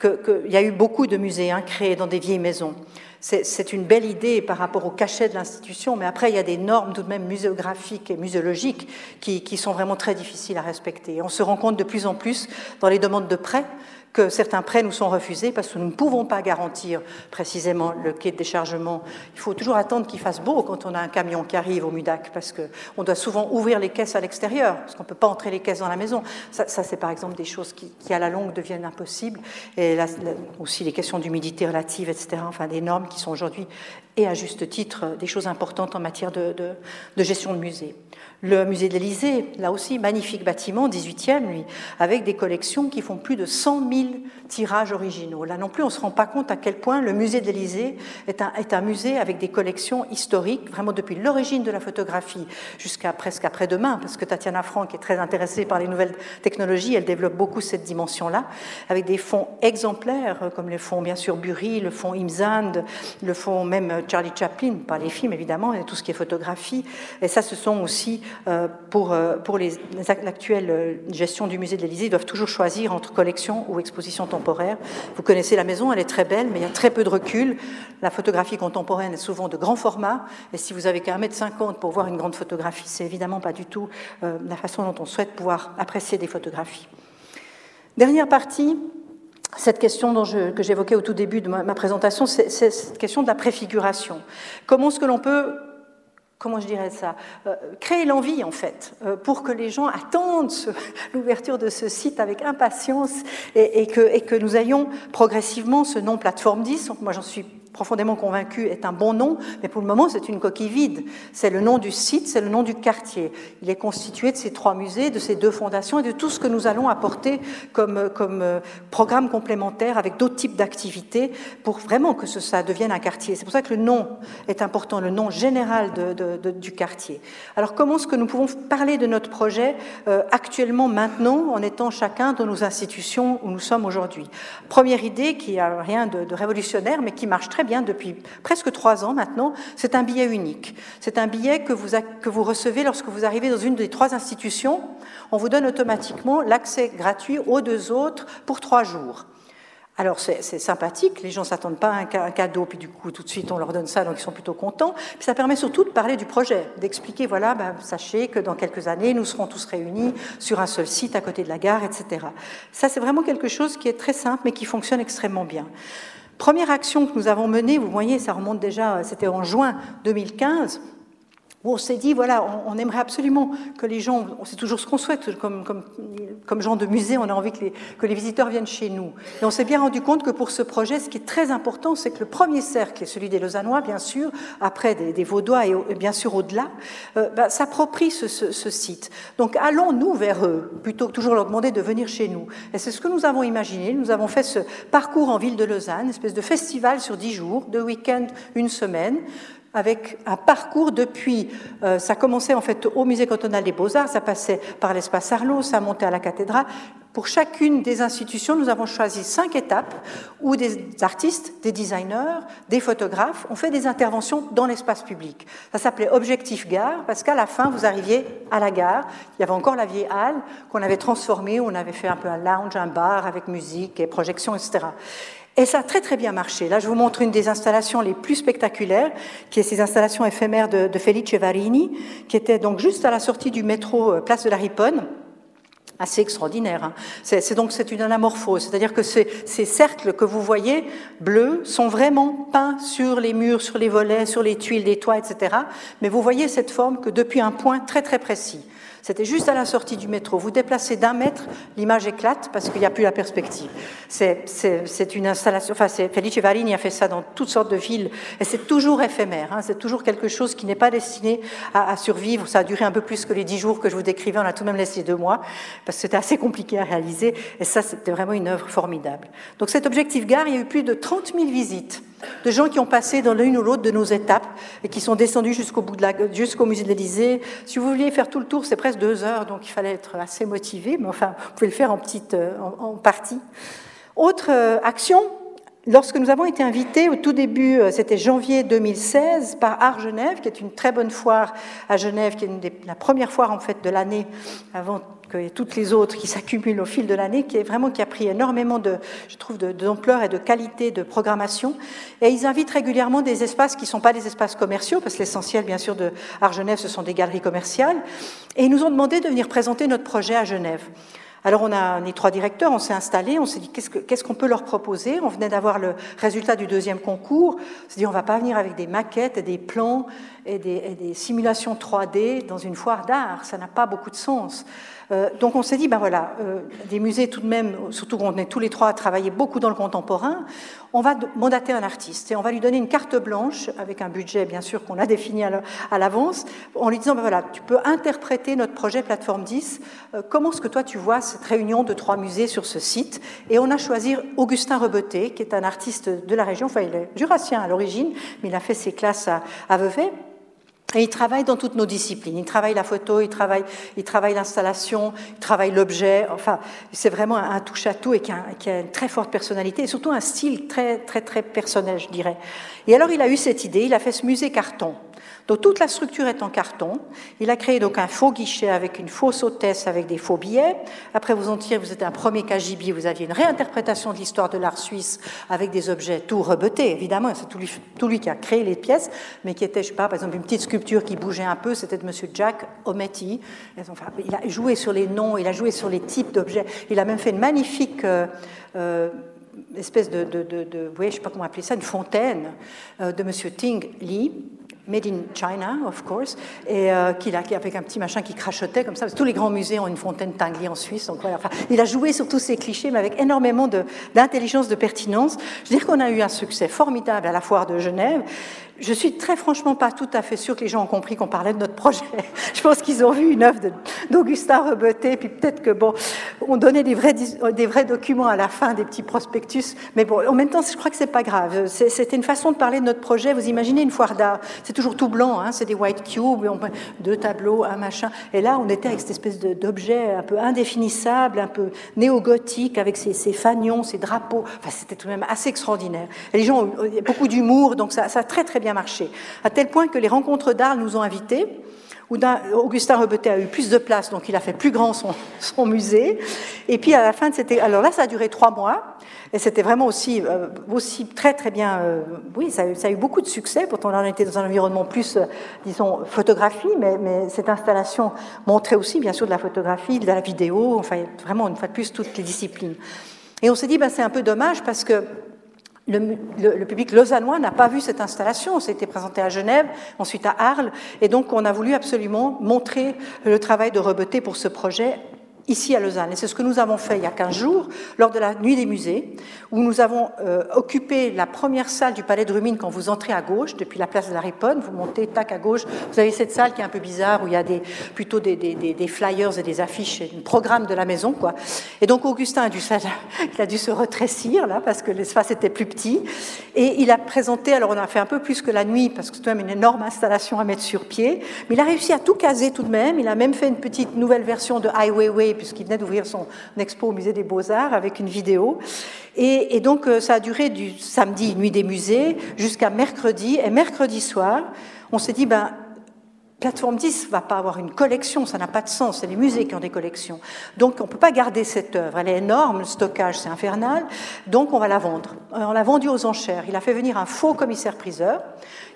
qu'il y a eu beaucoup de musées hein, créés dans des vieilles maisons. C'est une belle idée par rapport au cachet de l'institution, mais après, il y a des normes tout de même muséographiques et muséologiques qui, qui sont vraiment très difficiles à respecter. On se rend compte de plus en plus dans les demandes de prêt que certains prêts nous sont refusés parce que nous ne pouvons pas garantir précisément le quai de déchargement. Il faut toujours attendre qu'il fasse beau quand on a un camion qui arrive au MUDAC parce qu'on doit souvent ouvrir les caisses à l'extérieur parce qu'on ne peut pas entrer les caisses dans la maison. Ça, c'est par exemple des choses qui, à la longue deviennent impossibles. Et aussi les questions d'humidité relative, etc. Enfin, des normes qui sont aujourd'hui et à juste titre des choses importantes en matière de, de gestion de musée. Le musée de l'Élysée, là aussi, magnifique bâtiment, 18e, lui, avec des collections qui font plus de 100 000 tirages originaux. Là non plus, on ne se rend pas compte à quel point le musée de l'Élysée est un, musée avec des collections historiques, vraiment depuis l'origine de la photographie jusqu'à presque après-demain, parce que Tatiana Franck est très intéressée par les nouvelles technologies, elle développe beaucoup cette dimension-là, avec des fonds exemplaires, comme le fonds, bien sûr, Bury, le fonds Imsand, le fonds même Charlie Chaplin, pas les films évidemment, et tout ce qui est photographie. Et ça, ce sont aussi euh, pour, euh, pour l'actuelle euh, gestion du musée de l'Élysée, ils doivent toujours choisir entre collection ou exposition temporaire. Vous connaissez la maison, elle est très belle, mais il y a très peu de recul. La photographie contemporaine est souvent de grand format, et si vous avez mètre cinquante pour voir une grande photographie, c'est évidemment pas du tout la façon dont on souhaite pouvoir apprécier des photographies. Dernière partie, cette question dont que j'évoquais au tout début de ma, présentation, c'est cette question de la préfiguration. Comment est-ce que l'on peut comment je dirais ça, euh, créer l'envie en fait, euh, pour que les gens attendent l'ouverture de ce site avec impatience et, que, et, que, nous ayons progressivement ce nom plateforme 10. moi j'en suis profondément convaincu est un bon nom, mais pour le moment, c'est une coquille vide. C'est le nom du site, c'est le nom du quartier. Il est constitué de ces trois musées, de ces deux fondations et de tout ce que nous allons apporter comme, euh, programme complémentaire avec d'autres types d'activités pour vraiment que ça devienne un quartier. C'est pour ça que le nom est important, le nom général du quartier. Alors, comment est-ce que nous pouvons parler de notre projet euh, actuellement, maintenant, en étant chacun dans nos institutions où nous sommes aujourd'hui? Première idée qui a rien de révolutionnaire, mais qui marche très depuis presque trois ans maintenant, c'est un billet unique. C'est un billet que vous, recevez lorsque vous arrivez dans une des trois institutions. On vous donne automatiquement l'accès gratuit aux deux autres pour trois jours. Alors c'est sympathique, les gens ne s'attendent pas à un cadeau, puis du coup tout de suite on leur donne ça, donc ils sont plutôt contents. Ça permet surtout de parler du projet, d'expliquer, voilà, ben, sachez que dans quelques années nous serons tous réunis sur un seul site à côté de la gare, etc. Ça c'est vraiment quelque chose qui est très simple mais qui fonctionne extrêmement bien. Première action que nous avons menée, vous voyez, ça remonte déjà, c'était en juin 2015, où on s'est dit, voilà, on, aimerait absolument que les gens, c'est toujours ce qu'on souhaite, comme, comme, comme, gens de musée, on a envie que les, que les visiteurs viennent chez nous. Et on s'est bien rendu compte que pour ce projet, ce qui est très important, c'est que le premier cercle, est celui des Lausannois, bien sûr, après des, Vaudois et, bien sûr au-delà, euh, bah, s'approprie ce, ce, site. Donc allons-nous vers eux, plutôt que toujours leur demander de venir chez nous? Et c'est ce que nous avons imaginé. Nous avons fait ce parcours en ville de Lausanne, une espèce de festival sur dix jours, deux week-ends, une semaine, avec un parcours depuis, euh, ça commençait en fait au musée cantonal des beaux-arts, ça passait par l'espace Arlot, ça montait à la cathédrale. Pour chacune des institutions, nous avons choisi cinq étapes où des artistes, des designers, des photographes ont fait des interventions dans l'espace public. Ça s'appelait Objectif Gare parce qu'à la fin, vous arriviez à la gare. Il y avait encore la vieille halle qu'on avait transformée, où on avait fait un peu un lounge, un bar avec musique et projection, etc. Et ça a très très bien marché. Là, je vous montre une des installations les plus spectaculaires, qui est ces installations éphémères de, Felice Varini, qui était donc juste à la sortie du métro euh, Place de la Riponne assez extraordinaire. Hein. C'est donc c'est une anamorphose, c'est-à-dire que ces, ces, cercles que vous voyez bleus sont vraiment peints sur les murs, sur les volets, sur les tuiles des toits, etc. Mais vous voyez cette forme que depuis un point très très précis. C'était juste à la sortie du métro. Vous déplacez d'un mètre, l'image éclate parce qu'il n'y a plus la perspective. C'est une installation. Enfin, Felice Varini a fait ça dans toutes sortes de villes et c'est toujours éphémère. Hein, c'est toujours quelque chose qui n'est pas destiné à, à, survivre. Ça a duré un peu plus que les dix jours que je vous décrivais. On a tout de même laissé deux mois parce que c'était assez compliqué à réaliser. Et ça, c'était vraiment une œuvre formidable. Donc, cet objectif gare, il y a eu plus de 30 000 visites de gens qui ont passé dans l'une ou l'autre de nos étapes et qui sont descendus jusqu'au bout de la, jusqu'au musée de l'Élysée. Si vous vouliez faire tout le tour, c'est presque deux heures, donc il fallait être assez motivé, mais enfin, vous pouvez le faire en petite, euh, en, partie. Autre euh, action, Lorsque nous avons été invités au tout début, euh, c'était janvier 2016, par Art Genève, qui est une très bonne foire à Genève, qui est une des, la première foire en fait de l'année, avant que toutes les autres qui s'accumulent au fil de l'année, qui est vraiment qui a pris énormément de, je trouve, d'ampleur et de qualité de programmation. Et ils invitent régulièrement des espaces qui ne sont pas des espaces commerciaux, parce que l'essentiel, bien sûr, de Art Genève, ce sont des galeries commerciales. Et ils nous ont demandé de venir présenter notre projet à Genève. Alors on a les trois directeurs, on s'est installés, on s'est dit qu'est-ce qu'on peut leur proposer? On venait d'avoir le résultat du deuxième concours. On s'est dit on va pas venir avec des maquettes et des plans et des, et des simulations 3D dans une foire d'art. Ça n'a pas beaucoup de sens. Euh, donc on s'est dit, ben voilà, euh, des musées tout de même, surtout qu'on est tous les trois à travailler beaucoup dans le contemporain, on va mandater un artiste et on va lui donner une carte blanche avec un budget bien sûr qu'on a défini à l'avance, en lui disant, ben voilà, tu peux interpréter notre projet Plateforme 10, euh, comment est-ce que toi tu vois cette réunion de trois musées sur ce site? Et on a choisi Augustin Rebeté, qui est un artiste de la région, enfin il est jurassien à l'origine, mais il a fait ses classes à, à Vevey. Et il travaille dans toutes nos disciplines. Il travaille la photo, il travaille, il travaille l'installation, il travaille l'objet. Enfin, c'est vraiment un touche-à-tout et qui a, qui a, une très forte personnalité et surtout un style très, très, très personnel, je dirais. Et alors, il a eu cette idée, il a fait ce musée carton. Donc toute la structure est en carton. Il a créé donc un faux guichet avec une fausse hôtesse avec des faux billets. Après vous en tirez, vous êtes un premier KGB, vous aviez une réinterprétation de l'histoire de l'art suisse avec des objets tout rebetés, évidemment. C'est tout lui, qui a créé les pièces, mais qui était, je sais pas, par exemple une petite sculpture qui bougeait un peu, c'était de Monsieur Jack Ometti. Il a joué sur les noms, il a joué sur les types d'objets. Il a même fait une magnifique euh, euh, espèce de, de, de, de, voyez, je sais pas comment appeler ça, une fontaine euh, de Monsieur Ting Li made in China, of course, et euh, qu'il a, avec un petit machin qui crachotait comme ça. tous les grands musées ont une fontaine Tinguely en Suisse. Donc voilà. Enfin, il a joué sur tous ces clichés, mais avec énormément d'intelligence, de, de, pertinence. Je veux dire qu'on a eu un succès formidable à la foire de Genève. Je suis très franchement pas tout à fait sûre que les gens ont compris qu'on parlait de notre projet. Je pense qu'ils ont vu une œuvre d'Augustin Rebeté, puis peut-être que bon, on donnait des vrais, des vrais documents à la fin, des petits prospectus. Mais bon, en même temps, je crois que c'est pas grave. C'était une façon de parler de notre projet. Vous imaginez une foire d'art, c'est toujours tout blanc, hein, c'est des white cubes, deux tableaux, un machin. Et là, on était avec cette espèce d'objet un peu indéfinissable, un peu néo-gothique, avec ses, ses, fanions, ses drapeaux. Enfin, c'était tout de même assez extraordinaire. Et les gens ont beaucoup d'humour, donc ça, ça a très très bien marché. À tel point que les rencontres d'Arles nous ont invités. Augustin Rebeté a eu plus de place, donc il a fait plus grand son, musée. Et puis à la fin cette... Alors là, ça a duré trois mois, et c'était vraiment aussi, euh, aussi très très bien... Euh, oui, ça a, eu beaucoup de succès, pourtant on était dans un environnement plus, euh, disons, photographie, mais, mais, cette installation montrait aussi, bien sûr, de la photographie, de la vidéo, enfin, vraiment, une fois de plus, toutes les disciplines. Et on s'est dit, ben, c'est un peu dommage parce que le, le, le, public lausannois n'a pas vu cette installation. C'était présenté à Genève, ensuite à Arles, et donc on a voulu absolument montrer le travail de Rebeté pour ce projet ici à Lausanne. Et c'est ce que nous avons fait il y a 15 jours, lors de la Nuit des musées, où nous avons euh, occupé la première salle du Palais de Rumine quand vous entrez à gauche, depuis la place de la Riponne, vous montez, tac, à gauche, vous avez cette salle qui est un peu bizarre, où il y a des, plutôt des, des, des flyers et des affiches, et un programme de la maison, quoi. Et donc Augustin a dû, il a dû se retrécir, là, parce que l'espace était plus petit, et il a présenté, alors on a fait un peu plus que la nuit, parce que c'est quand même une énorme installation à mettre sur pied, mais il a réussi à tout caser tout de même, il a même fait une petite nouvelle version de Ai Weiwei, puisqu'il venait d'ouvrir son expo au musée des Beaux-Arts avec une vidéo. Et, donc, euh, ça a duré du samedi, nuit des musées, jusqu'à mercredi. Et mercredi soir, on s'est dit, ben, plateforme 10 ne va pas avoir une collection, ça n'a pas de sens, c'est les musées qui ont des collections. Donc on ne peut pas garder cette œuvre, elle est énorme, le stockage c'est infernal, donc on va la vendre. On l'a vendue aux enchères. Il a fait venir un faux commissaire-priseur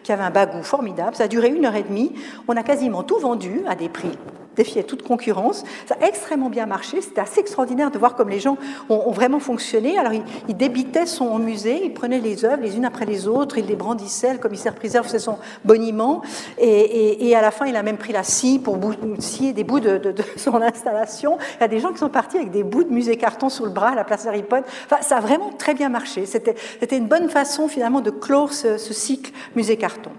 qui avait un bagou formidable, ça a duré une heure et demie, on a quasiment tout vendu à des prix défiait toute concurrence. Ça a extrêmement bien marché. C'était assez extraordinaire de voir comme les gens ont, vraiment fonctionné. Alors, il, débitait son musée, il prenait les œuvres les unes après les autres, il les brandissait, le commissaire priseur faisait son boniment. Et, à la fin, il a même pris la scie pour scier des bouts de, son installation. Il y a des gens qui sont partis avec des bouts de musée carton sous le bras à la place Harry Potter. Enfin, ça a vraiment très bien marché. C'était une bonne façon, finalement, de clore ce, ce cycle musée carton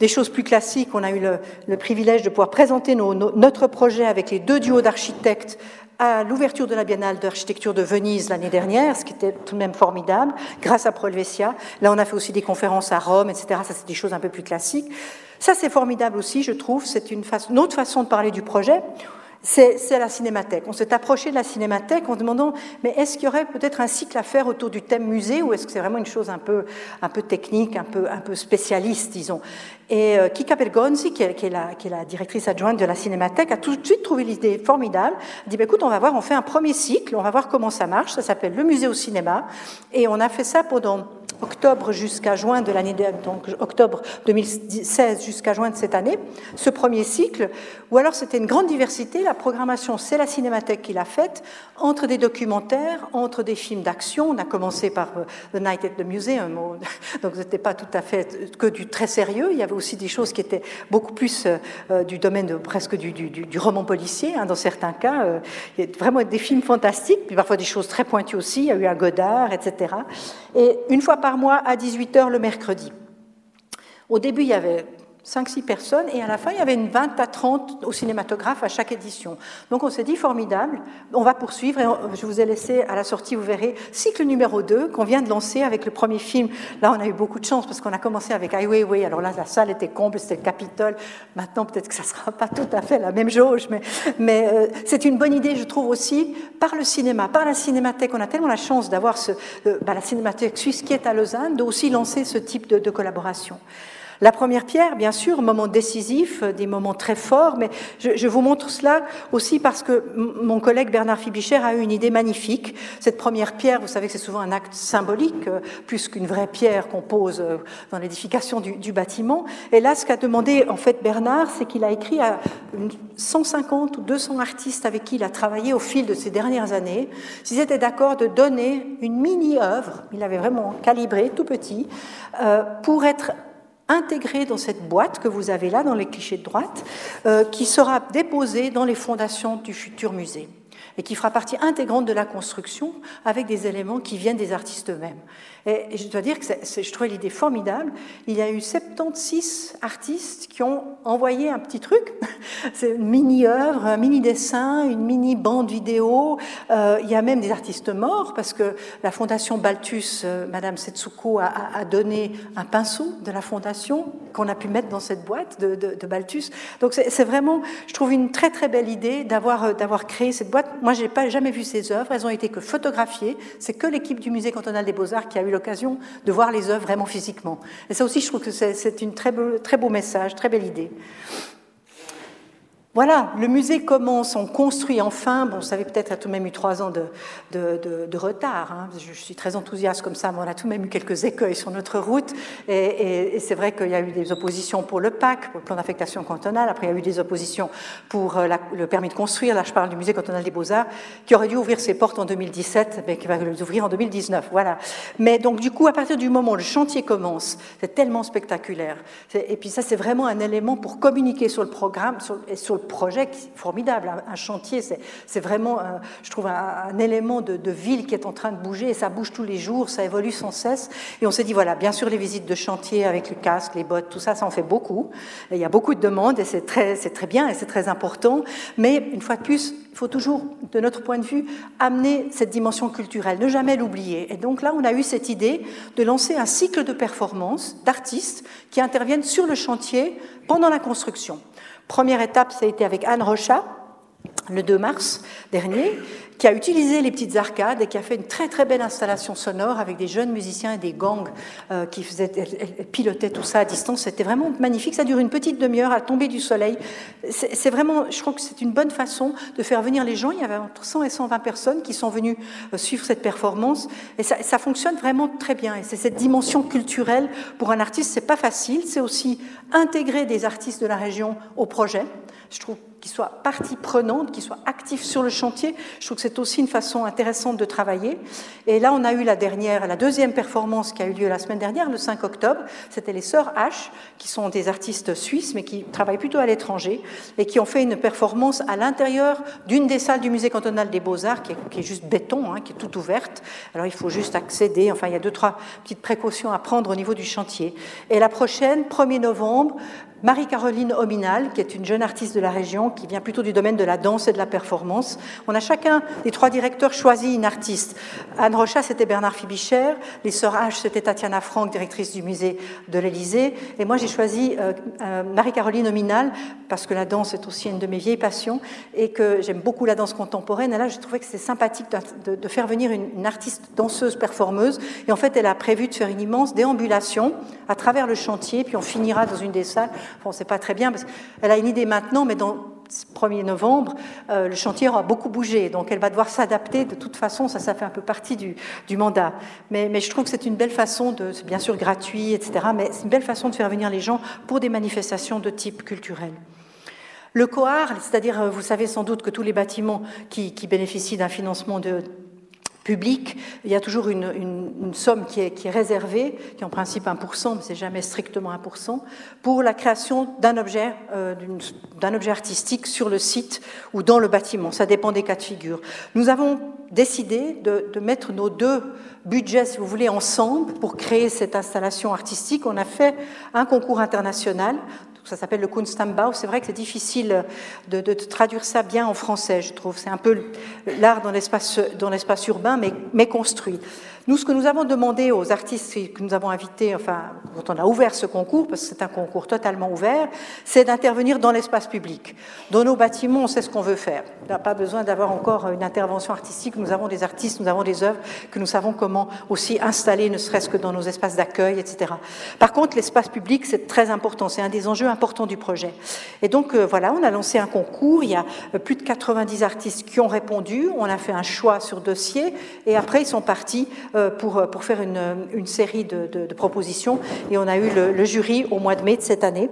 des choses plus classiques. On a eu le, privilège de pouvoir présenter notre projet avec les deux duos d'architectes à l'ouverture de la Biennale d'architecture de Venise l'année dernière, ce qui était tout de même formidable, grâce à Prolvesia. Là, on a fait aussi des conférences à Rome, etc. Ça, c'est des choses un peu plus classiques. Ça, c'est formidable aussi, je trouve. C'est une, autre façon de parler du projet c'est la cinémathèque. On s'est approché de la cinémathèque en demandant, mais est-ce qu'il y aurait peut-être un cycle à faire autour du thème musée ou est-ce que c'est vraiment une chose un peu, technique, un peu spécialiste, disons? Et euh, Kika Belgonzi, qui est, la, directrice adjointe de la cinémathèque, a tout de suite trouvé l'idée formidable. Elle dit, bah, écoute, on va voir, on fait un premier cycle, on va voir comment ça marche. Ça s'appelle le musée au cinéma. Et on a fait ça pendant octobre jusqu'à juin de l'année, donc octobre 2016 jusqu'à juin de cette année, ce premier cycle, ou alors c'était une grande diversité. La programmation, c'est la Cinémathèque qui l'a faite, entre des documentaires, entre des films d'action. On a commencé par euh, The Night at the Museum, donc c'était pas tout à fait que du très sérieux. Des choses qui étaient beaucoup plus euh, euh, du domaine de, presque du, roman policier, hein, dans certains cas. il y a vraiment des films fantastiques, puis parfois des choses très pointues aussi. Il y a eu un Godard, etc. Et une fois par mois, à 18h le mercredi. Au début, il y avait 5-6 personnes, et à la fin, il y avait une 20 à 30 au cinématographe à chaque édition. Donc on s'est dit, formidable, on va poursuivre, et je vous ai laissé à la sortie, vous verrez, cycle numéro 2 qu'on vient de lancer avec le premier film. Là, on a eu beaucoup de chance, parce qu'on a commencé avec Ai Weiwei, alors là, la salle était comble, c'était le Capitole. Maintenant, peut-être que ça ne sera pas tout à fait la même jauge, mais, euh, c'est une bonne idée, je trouve aussi, par le cinéma, par la cinémathèque. On a tellement la chance d'avoir euh, bah, la cinémathèque suisse qui est à Lausanne, de aussi lancer ce type de collaboration. La première pierre, bien sûr, moment décisif, des moments très forts, mais je, vous montre cela aussi parce que mon collègue Bernard Fibicher a eu une idée magnifique. Cette première pierre, vous savez que c'est souvent un acte symbolique, euh, plus qu'une vraie pierre qu'on pose euh, dans l'édification du, bâtiment. Et là, ce qu'a demandé en fait Bernard, c'est qu'il a écrit à 150 ou 200 artistes avec qui il a travaillé au fil de ces dernières années, s'ils étaient d'accord de donner une mini-œuvre, il avait vraiment calibré, tout petit, euh, pour être intégré dans cette boîte que vous avez là, dans les clichés de droite, euh, qui sera déposée dans les fondations du futur musée et qui fera partie intégrante de la construction avec des éléments qui viennent des artistes eux-mêmes. Et je dois dire que je trouvais l'idée formidable. Il y a eu 76 artistes qui ont envoyé un petit truc. C'est une mini-œuvre, un mini-dessin, une mini-bande vidéo. Euh, il y a même des artistes morts parce que la fondation Balthus, euh, Madame Setsuko, a, donné un pinceau de la fondation qu'on a pu mettre dans cette boîte de, de, Balthus. Donc c'est vraiment, je trouve, une très très belle idée d'avoir euh, d'avoir créé cette boîte. Moi, j'ai pas jamais vu ces œuvres. Elles ont été que photographiées. C'est que l'équipe du musée cantonal des Beaux-Arts qui a eu l'occasion de voir les œuvres vraiment physiquement. Et ça aussi, je trouve que c'est un très beau, très beau message, très belle idée. Voilà, le musée commence, on construit enfin. Bon, ça avait peut-être tout de même eu trois ans de, retard. Hein. Je, suis très enthousiaste comme ça, mais on a tout de même eu quelques écueils sur notre route. Et, c'est vrai qu'il y a eu des oppositions pour le PAC, pour le plan d'affectation cantonale. Après, il y a eu des oppositions pour euh, le permis de construire. Là, je parle du musée cantonal des Beaux-Arts, qui aurait dû ouvrir ses portes en 2017, mais qui va les ouvrir en 2019. Voilà. Mais donc, du coup, à partir du moment où le chantier commence, c'est tellement spectaculaire. Et puis ça, c'est vraiment un élément pour communiquer sur le programme et sur le projet formidable. Un, chantier, c'est vraiment, je trouve, un, élément de, ville qui est en train de bouger et ça bouge tous les jours, ça évolue sans cesse. Et on s'est dit, voilà, bien sûr, les visites de chantier avec le casque, les bottes, tout ça, ça en fait beaucoup. il y a beaucoup de demandes et c'est très, très bien et c'est très important. Mais une fois de plus, il faut toujours, de notre point de vue, amener cette dimension culturelle, ne jamais l'oublier. Et donc là, on a eu cette idée de lancer un cycle de performances d'artistes qui interviennent sur le chantier pendant la construction. Première étape, ça a été avec Anne Rocha. Le 2 mars dernier, qui a utilisé les petites arcades et qui a fait une très très belle installation sonore avec des jeunes musiciens et des gangs euh, qui faisaient, pilotaient tout ça à distance. C'était vraiment magnifique. Ça dure une petite demi-heure à tomber du soleil. C'est vraiment, je crois que c'est une bonne façon de faire venir les gens. Il y avait entre 100 et 120 personnes qui sont venues euh, suivre cette performance et ça, ça fonctionne vraiment très bien. Et c'est cette dimension culturelle pour un artiste, c'est pas facile. C'est aussi intégrer des artistes de la région au projet. Je trouve qu'ils soient partie prenante, qu'ils soient actifs sur le chantier. Je trouve que c'est aussi une façon intéressante de travailler. Et là, on a eu la dernière, la deuxième performance qui a eu lieu la semaine dernière, le 5 octobre. C'était les Sœurs H, qui sont des artistes suisses, mais qui travaillent plutôt à l'étranger, et qui ont fait une performance à l'intérieur d'une des salles du musée cantonal des Beaux-Arts, qui, est juste béton, hein, qui est toute ouverte. Alors, il faut juste accéder. Enfin, il y a deux, trois petites précautions à prendre au niveau du chantier. Et la prochaine, 1er novembre, Marie-Caroline Ominal, qui est une jeune artiste de la région, qui vient plutôt du domaine de la danse et de la performance. On a chacun des trois directeurs choisi une artiste. Anne Rocha, c'était Bernard Fibicher. Les sœurs H, c'était Tatiana Franck, directrice du musée de l'Élysée. Et moi, j'ai choisi euh, euh, Marie-Caroline Ominal, parce que la danse est aussi une de mes vieilles passions et que j'aime beaucoup la danse contemporaine. Et là, j'ai trouvé que c'était sympathique de, faire venir une, artiste danseuse performeuse. Et en fait, elle a prévu de faire une immense déambulation à travers le chantier, puis on finira dans une des salles Bon, c'est pas très bien parce qu'elle a une idée maintenant, mais dans 1er novembre, euh, le chantier aura beaucoup bougé, donc elle va devoir s'adapter de toute façon, ça, ça fait un peu partie du, du mandat. Mais, je trouve que c'est une belle façon de, c'est bien sûr gratuit, etc., mais c'est une belle façon de faire venir les gens pour des manifestations de type culturel. Le COAR, c'est-à-dire, euh, vous savez sans doute que tous les bâtiments qui bénéficient d'un financement de public, il y a toujours une, somme qui est, qui est, réservée, qui est en principe 1%, mais c'est jamais strictement 1%, pour la création d'un objet, euh, d'un objet artistique sur le site ou dans le bâtiment. Ça dépend des cas de figure. Nous avons décidé de, de mettre nos deux budgets, si vous voulez, ensemble pour créer cette installation artistique. On a fait un concours international ça s'appelle le Kunstambau. C'est vrai que c'est difficile de, traduire ça bien en français, je trouve. C'est un peu l'art dans l'espace urbain, mais, mais construit. Nous, ce que nous avons demandé aux artistes que nous avons invités, enfin, quand on a ouvert ce concours, parce que c'est un concours totalement ouvert, c'est d'intervenir dans l'espace public. Dans nos bâtiments, on sait ce qu'on veut faire. N'a pas besoin d'avoir encore une intervention artistique. Nous avons des artistes, nous avons des œuvres que nous savons comment aussi installer, ne serait-ce que dans nos espaces d'accueil, etc. Par contre, l'espace public, c'est très important. C'est un des enjeux importants du projet. Et donc, euh, voilà, on a lancé un concours. Il y a euh, plus de 90 artistes qui ont répondu. On a fait un choix sur dossier. Et après, ils sont partis euh, pour, pour faire une, une série de, de, de, propositions. Et on a eu le, le jury au mois de mai de cette année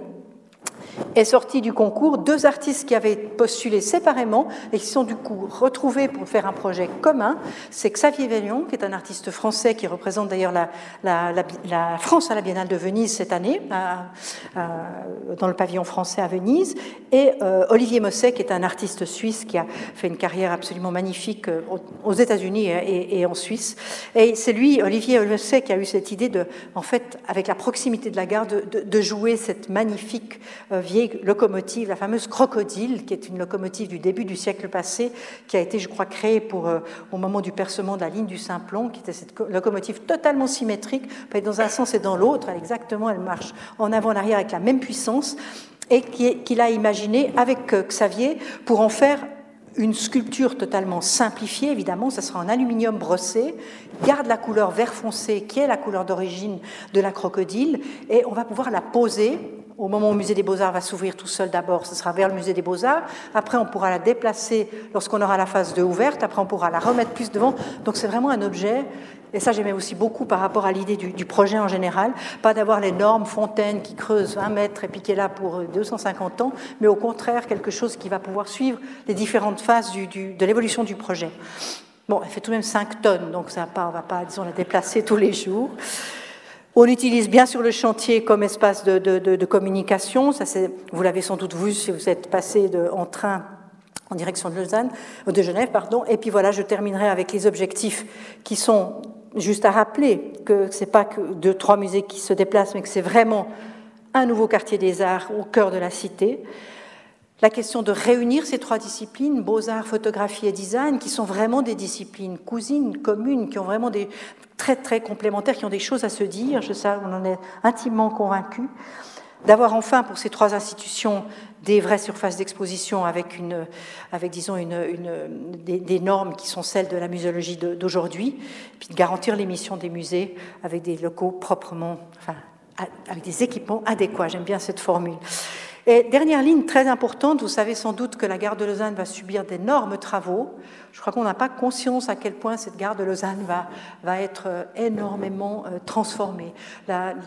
est sorti du concours deux artistes qui avaient postulé séparément et qui sont du coup retrouvés pour faire un projet commun. C'est Xavier Vellion, qui est un artiste français qui représente d'ailleurs la, France à la Biennale de Venise cette année, dans le pavillon français à Venise, et euh, Olivier Mosset, qui est un artiste suisse qui a fait une carrière absolument magnifique euh, aux États-Unis et, en Suisse. Et c'est lui, Olivier Mosset, qui a eu cette idée de, en fait, avec la proximité de la gare, de jouer cette magnifique euh, vieille locomotive, la fameuse Crocodile, qui est une locomotive du début du siècle passé, qui a été, je crois, créée pour, euh, au moment du percement de la ligne du Simplon, qui était cette locomotive totalement symétrique, dans un sens et dans l'autre, exactement, elle marche en avant, en arrière avec la même puissance, et qu'il a imaginé avec euh, Xavier pour en faire une sculpture totalement simplifiée, évidemment, ça sera en aluminium brossé, garde la couleur vert foncé, qui est la couleur d'origine de la crocodile, et on va pouvoir la poser au moment où le musée des beaux-arts va s'ouvrir tout seul d'abord, ce sera vers le musée des beaux-arts. Après, on pourra la déplacer lorsqu'on aura la phase 2 ouverte. Après, on pourra la remettre plus devant. Donc, c'est vraiment un objet. Et ça, j'aimais aussi beaucoup par rapport à l'idée du, projet en général. Pas d'avoir l'énorme fontaine qui creuse 20 mètres et puis qui est là pour 250 ans, mais au contraire, quelque chose qui va pouvoir suivre les différentes phases de l'évolution du projet. Bon, elle fait tout de même 5 tonnes, donc ça on ne va pas, disons, la déplacer tous les jours. On utilise bien sûr le chantier comme espace de, communication. Ça, vous l'avez sans doute vu si vous êtes passé en train en direction de Lausanne, de Genève, pardon. Et puis voilà, je terminerai avec les objectifs qui sont juste à rappeler que c'est pas que deux, trois musées qui se déplacent, mais que c'est vraiment un nouveau quartier des arts au cœur de la cité la question de réunir ces trois disciplines, beaux-arts, photographie et design, qui sont vraiment des disciplines cousines, communes, qui ont vraiment des très très complémentaires, qui ont des choses à se dire, je sais, on en est intimement convaincus. d'avoir enfin pour ces trois institutions des vraies surfaces d'exposition avec, disons, une, des, normes qui sont celles de la muséologie d'aujourd'hui, puis de garantir l'émission des musées avec des locaux proprement, enfin, avec des équipements adéquats. J'aime bien cette formule. Et dernière ligne très importante, vous savez sans doute que la gare de Lausanne va subir d'énormes travaux. Je crois qu'on n'a pas conscience à quel point cette gare de Lausanne va, être euh, énormément euh, transformée.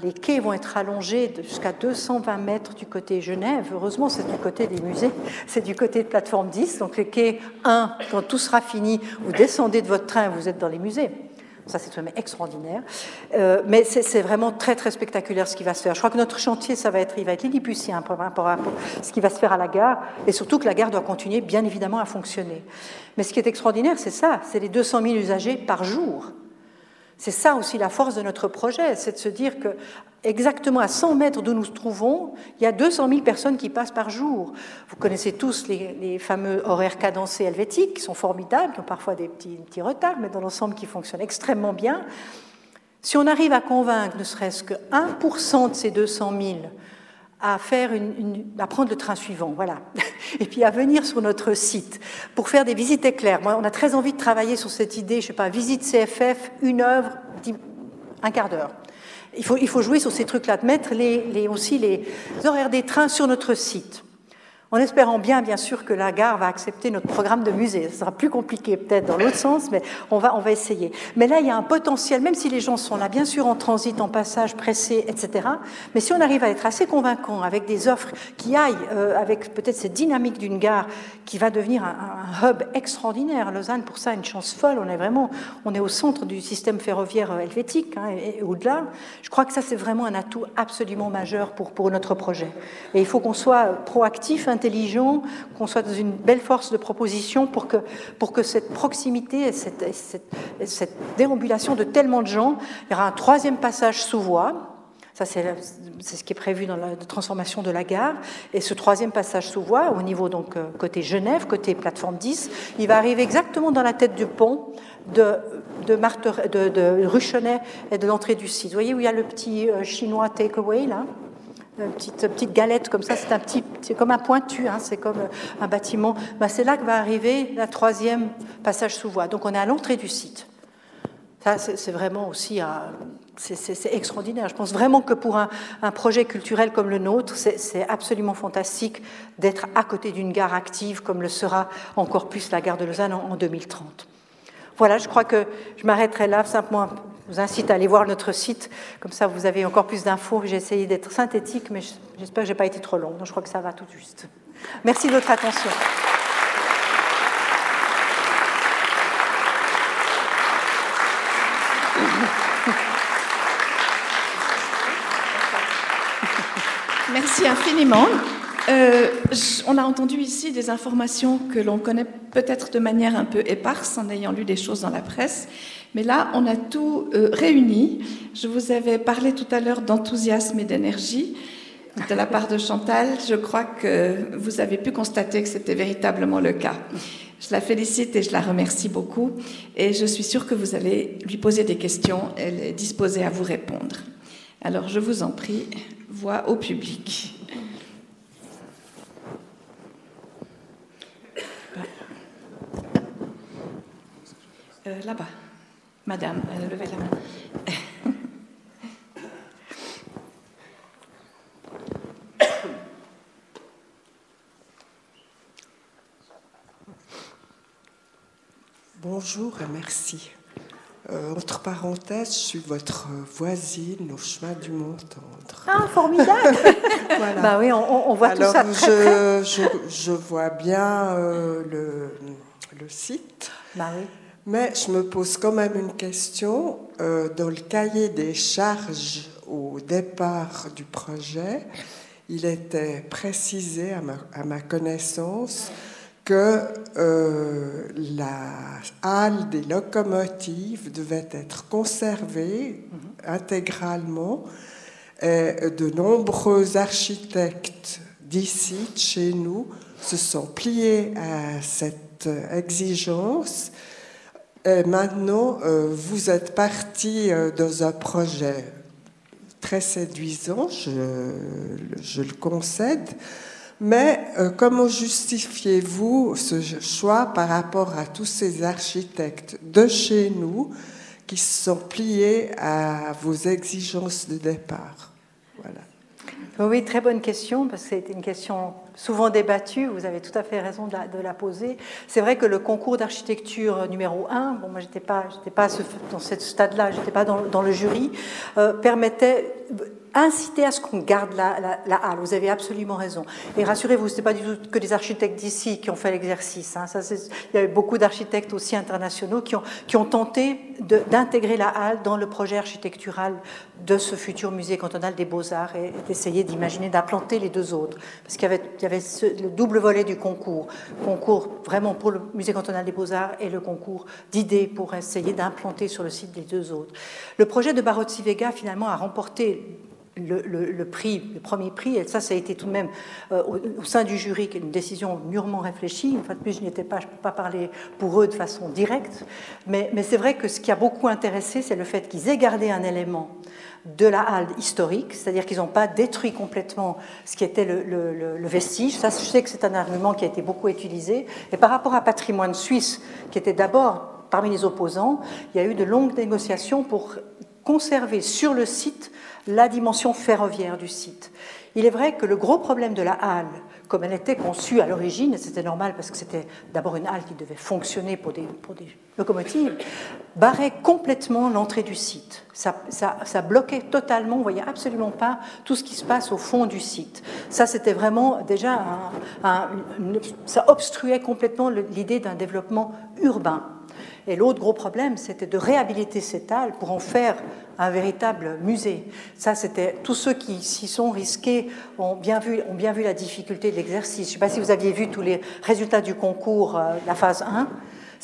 les quais vont être allongés jusqu'à 220 mètres du côté Genève. Heureusement, c'est du côté des musées, c'est du côté de plateforme 10. Donc le quai 1, quand tout sera fini, vous descendez de votre train, vous êtes dans les musées. Ça, c'est vraiment extraordinaire. Euh, mais c'est vraiment très, très spectaculaire ce qui va se faire. Je crois que notre chantier, ça va être, il va être lilliputien par rapport à ce qui va se faire à la gare, et surtout que la gare doit continuer, bien évidemment, à fonctionner. Mais ce qui est extraordinaire, c'est ça, c'est les 200 000 usagers par jour. C'est ça aussi la force de notre projet, c'est de se dire que exactement à 100 mètres d'où nous nous trouvons, il y a 200 000 personnes qui passent par jour. Vous connaissez tous les, fameux horaires cadencés helvétiques, qui sont formidables, qui ont parfois des petits, petits retards, mais dans l'ensemble qui fonctionnent extrêmement bien. Si on arrive à convaincre ne serait-ce que 1% de ces 200 000 à, faire une, prendre le train suivant, voilà, et puis à venir sur notre site pour faire des visites éclairs. Moi, on a très envie de travailler sur cette idée, je sais pas, visite CFF, une œuvre, un quart d'heure. Il faut, jouer sur ces trucs-là, de mettre aussi les horaires des trains sur notre site en espérant bien, bien sûr, que la gare va accepter notre programme de musée. Ce sera plus compliqué peut-être dans l'autre sens, mais on va, on va essayer. Mais là, il y a un potentiel, même si les gens sont là, bien sûr, en transit, en passage, pressés, etc. Mais si on arrive à être assez convaincant avec des offres qui aillent euh, avec peut-être cette dynamique d'une gare qui va devenir un, hub extraordinaire. Lausanne, pour ça, une chance folle. On est vraiment, on est au centre du système ferroviaire euh, helvétique hein, et, au-delà. Je crois que ça, c'est vraiment un atout absolument majeur pour, pour notre projet. Et il faut qu'on soit proactif, intelligent, qu'on soit dans une belle force de proposition pour que, pour que cette proximité, cette, cette, cette déambulation de tellement de gens, il y aura un troisième passage sous voie. Ça, c'est ce qui est prévu dans la transformation de la gare. Et ce troisième passage sous voie, au niveau donc euh, côté Genève, côté plateforme 10, il va arriver exactement dans la tête du pont de, de, de, Ruchenet et de l'entrée du site. Vous voyez où il y a le petit euh, chinois takeaway là? Une petite, galette comme ça, c'est un petit, c'est comme un pointu, hein, c'est comme un bâtiment. Ben, c'est là que va arriver la troisième passage sous voie. Donc on est à l'entrée du site. Ça, c'est vraiment aussi c'est extraordinaire. Je pense vraiment que pour un, projet culturel comme le nôtre, c'est absolument fantastique d'être à côté d'une gare active comme le sera encore plus la gare de Lausanne en 2030. Voilà, je crois que je m'arrêterai là simplement je vous incite à aller voir notre site, comme ça vous avez encore plus d'infos. J'ai essayé d'être synthétique, mais j'espère que je n'ai pas été trop long, donc je crois que ça va tout juste. Merci de votre attention. Merci infiniment. Euh, on a entendu ici des informations que l'on connaît peut-être de manière un peu éparse en ayant lu des choses dans la presse, mais là, on a tout euh, réuni. Je vous avais parlé tout à l'heure d'enthousiasme et d'énergie de la part de Chantal. Je crois que vous avez pu constater que c'était véritablement le cas. Je la félicite et je la remercie beaucoup. Et je suis sûre que vous allez lui poser des questions. Elle est disposée à vous répondre. Alors, je vous en prie, voix au public. Euh, là-bas. Madame, euh, levez la main. Bonjour et merci. Euh, entre parenthèses, je suis votre voisine au chemin du Mont-Tendre. Ah, formidable Bah oui, on, voit tout ça très je, Je, je vois bien le, le, site. Bah oui. Mais je me pose quand même une question. Euh, dans le cahier des charges au départ du projet, il était précisé à ma, connaissance que euh, la halle des locomotives devait être conservée intégralement. Et de nombreux architectes d'ici, chez nous, se sont pliés à cette exigence et maintenant, euh, vous êtes parti euh, dans un projet très séduisant, je, le concède. Mais euh, comment justifiez-vous ce choix par rapport à tous ces architectes de chez nous qui se sont pliés à vos exigences de départ? Voilà. Oui, très bonne question, parce que c'est une question souvent débattue, vous avez tout à fait raison de la, poser. C'est vrai que le concours d'architecture numéro 1, bon, moi j'étais pas, pas dans ce stade-là, j'étais pas dans, le jury, euh, permettait inciter à ce qu'on garde la, halle. Vous avez absolument raison. Et rassurez-vous, ce n'est pas du tout que des architectes d'ici qui ont fait l'exercice. Hein. il y a eu beaucoup d'architectes aussi internationaux qui ont, tenté d'intégrer la halle dans le projet architectural de ce futur musée cantonal des beaux-arts et d'essayer d'imaginer d'implanter les deux autres. Parce qu'il y avait, il y avait le double volet du concours. Concours vraiment pour le musée cantonal des beaux-arts et le concours d'idées pour essayer d'implanter sur le site les deux autres. Le projet de Barozzi Vega, finalement, a remporté le, prix, le premier prix, et ça, ça a été tout de même euh, au, sein du jury une décision mûrement réfléchie. Une fois de plus, je n'étais pas, je ne peux pas parler pour eux de façon directe, mais, c'est vrai que ce qui a beaucoup intéressé, c'est le fait qu'ils aient gardé un élément de la halle historique, c'est-à-dire qu'ils n'ont pas détruit complètement ce qui était le, le, vestige. Ça, je sais que c'est un argument qui a été beaucoup utilisé. Et par rapport à patrimoine suisse, qui était d'abord parmi les opposants, il y a eu de longues négociations pour conserver sur le site la dimension ferroviaire du site. Il est vrai que le gros problème de la halle, comme elle était conçue à l'origine, et c'était normal parce que c'était d'abord une halle qui devait fonctionner pour des, locomotives, barrait complètement l'entrée du site. Ça, bloquait totalement, on voyait absolument pas tout ce qui se passe au fond du site. Ça, c'était vraiment déjà, ça obstruait complètement l'idée d'un développement urbain. Et l'autre gros problème, c'était de réhabiliter cette halle pour en faire un véritable musée. Ça, c'était tous ceux qui s'y sont risqués ont bien vu, ont bien vu la difficulté de l'exercice. Je ne sais pas si vous aviez vu tous les résultats du concours, euh, la phase 1.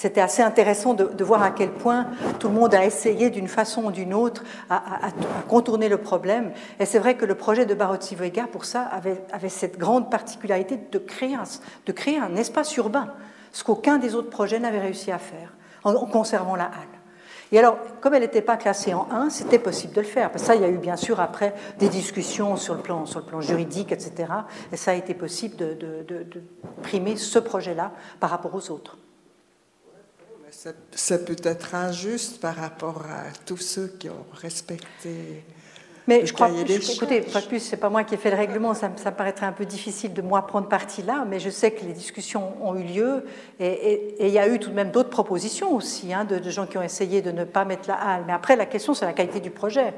C'était assez intéressant de, voir à quel point tout le monde a essayé d'une façon ou d'une autre à, contourner le problème. Et c'est vrai que le projet de Barozzi Vega, pour ça, avait, cette grande particularité de créer, de créer un espace urbain, ce qu'aucun des autres projets n'avait réussi à faire, en conservant la halle. Et alors, comme elle n'était pas classée en 1, c'était possible de le faire. Parce que ça, il y a eu bien sûr après des discussions sur le plan, sur le plan juridique, etc. Et ça a été possible de, de, primer ce projet-là par rapport aux autres. C'est peut-être injuste par rapport à tous ceux qui ont respecté mais je crois, écoutez, pas plus, c'est pas moi qui ai fait le règlement, ça, me paraîtrait un peu difficile de moi prendre parti là, mais je sais que les discussions ont eu lieu et, il y a eu tout de même d'autres propositions aussi, hein, de, gens qui ont essayé de ne pas mettre la halle. Mais après, la question, c'est la qualité du projet.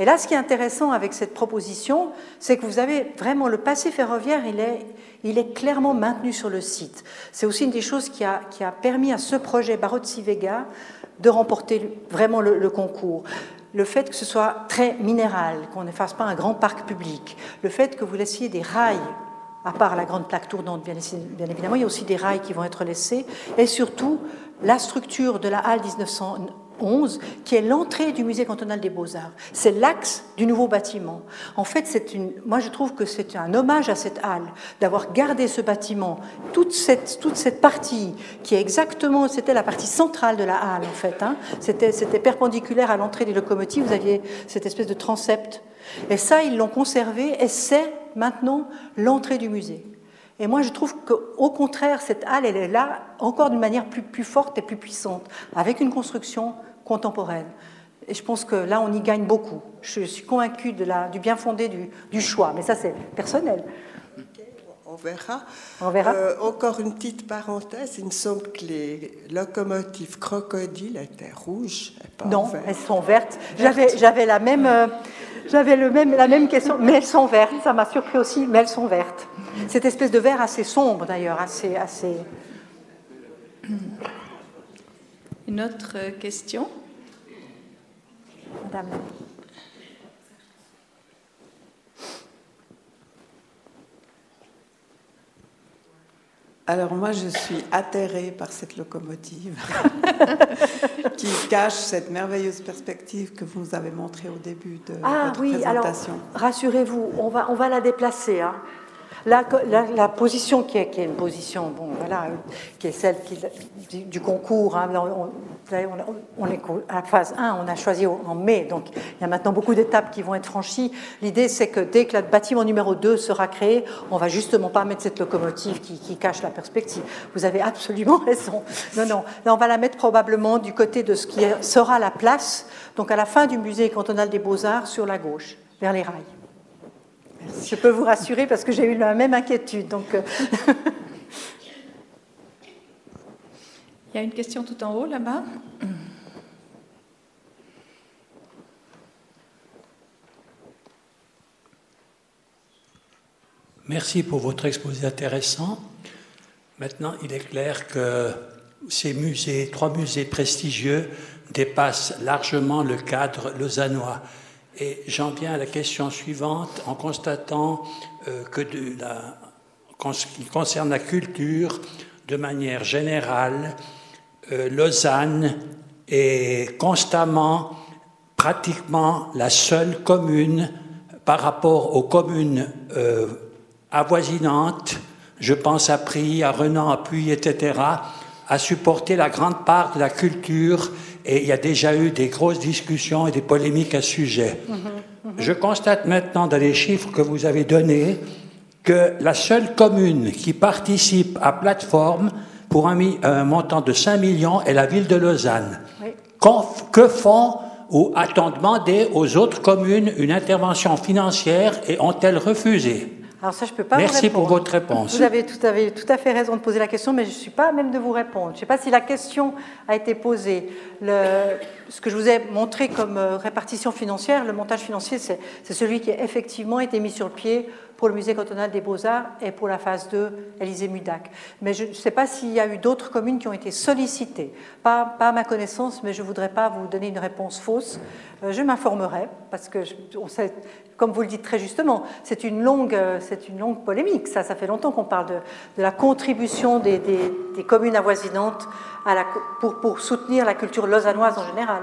Et là, ce qui est intéressant avec cette proposition, c'est que vous avez vraiment le passé ferroviaire, il est, il est clairement maintenu sur le site. C'est aussi une des choses qui a, qui a permis à ce projet Barozzi Vega de remporter vraiment le concours le fait que ce soit très minéral, qu'on ne fasse pas un grand parc public, le fait que vous laissiez des rails, à part la grande plaque tournante, bien, évidemment, il y a aussi des rails qui vont être laissés, et surtout la structure de la halle 1900 11, qui est l'entrée du musée cantonal des beaux-arts. C'est l'axe du nouveau bâtiment. En fait, c'est une, moi je trouve que c'est un hommage à cette halle, d'avoir gardé ce bâtiment, toute cette, toute cette partie qui est exactement, c'était la partie centrale de la halle en fait. Hein. C'était, c'était perpendiculaire à l'entrée des locomotives, vous aviez cette espèce de transept. Et ça, ils l'ont conservé et c'est maintenant l'entrée du musée. Et moi, je trouve qu'au contraire, cette halle, elle est là encore d'une manière plus, plus forte et plus puissante, avec une construction contemporaine. Et je pense que là, on y gagne beaucoup. Je suis convaincue de la, du bien fondé du, du choix, mais ça, c'est personnel. On verra. On verra. Euh, encore une petite parenthèse. Il me semble que les locomotives crocodiles étaient rouges. Non, elles sont vertes. J'avais, j'avais la même. Euh, j'avais même, la même question, mais elles sont vertes. Ça m'a surpris aussi, mais elles sont vertes. Cette espèce de vert assez sombre d'ailleurs, assez, assez. Une autre question? Madame. Alors moi, je suis atterrée par cette locomotive qui cache cette merveilleuse perspective que vous nous avez montrée au début de ah, votre oui, présentation. Alors, rassurez-vous, on va, on va la déplacer. Hein. La, position qui est, une position, bon, voilà, qui est celle du, concours, hein, on, est à la phase 1, on a choisi en mai, donc il y a maintenant beaucoup d'étapes qui vont être franchies. L'idée, c'est que dès que le bâtiment numéro 2 sera créé, on va justement pas mettre cette locomotive qui, qui cache la perspective. Vous avez absolument raison. Non, non, là, on va la mettre probablement du côté de ce qui sera la place, donc à la fin du musée cantonal des beaux-arts, sur la gauche, vers les rails. Je peux vous rassurer parce que j'ai eu la même inquiétude. Donc, euh. Il y a une question tout en haut là-bas. Merci pour votre exposé intéressant. Maintenant, il est clair que ces musées, trois musées prestigieux, dépassent largement le cadre lausannois. Et j'en viens à la question suivante en constatant euh, que de la, ce qui concerne la culture, de manière générale, euh, Lausanne est constamment, pratiquement la seule commune par rapport aux communes euh, avoisinantes, je pense à Prie, à Renan, à Puy, etc., à supporter la grande part de la culture et il y a déjà eu des grosses discussions et des polémiques à ce sujet. Je constate maintenant dans les chiffres que vous avez donnés que la seule commune qui participe à plateforme pour un, montant de 5 millions est la ville de Lausanne. Que font ou a-t-on demandé aux autres communes une intervention financière et ont-elles refusé? Alors ça, je peux pas Merci vous répondre. pour votre réponse. Vous avez tout, avez tout, à fait raison de poser la question, mais je ne suis pas à même de vous répondre. Je ne sais pas si la question a été posée. Le, ce que je vous ai montré comme euh, répartition financière, le montage financier, c'est celui qui a effectivement été mis sur le pied pour le musée cantonal des beaux-arts et pour la phase 2 Élysée Mudac. Mais je ne sais pas s'il y a eu d'autres communes qui ont été sollicitées. Pas, à ma connaissance, mais je ne voudrais pas vous donner une réponse fausse. Euh, je m'informerai, parce que, comme vous le dites très justement, c'est une longue, euh, une longue polémique. Ça, ça fait longtemps qu'on parle de, la contribution des communes avoisinantes à la, pour, pour soutenir la culture lausannoise en général.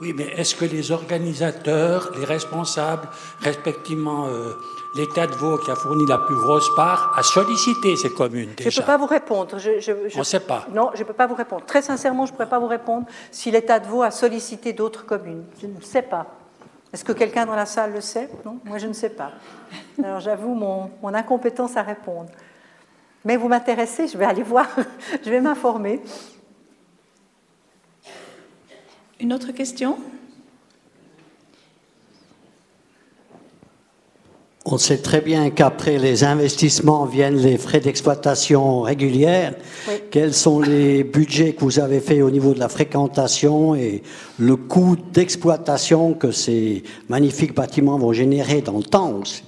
Oui, mais est-ce que les organisateurs, les responsables, respectivement euh, l'État de Vaud qui a fourni la plus grosse part, a sollicité ces communes déjà Je ne peux pas vous répondre. Je, je, On ne sait pas. Non, je ne peux pas vous répondre. Très sincèrement, je ne pourrais pas vous répondre si l'État de Vaud a sollicité d'autres communes. Je ne sais pas. Est-ce que quelqu'un dans la salle le sait? Non, moi je ne sais pas. Alors j'avoue mon, mon incompétence à répondre. Mais vous m'intéressez, je vais aller voir, je vais m'informer. Une autre question? On sait très bien qu'après les investissements viennent les frais d'exploitation régulières. Oui. Quels sont les budgets que vous avez faits au niveau de la fréquentation et le coût d'exploitation que ces magnifiques bâtiments vont générer dans le temps aussi?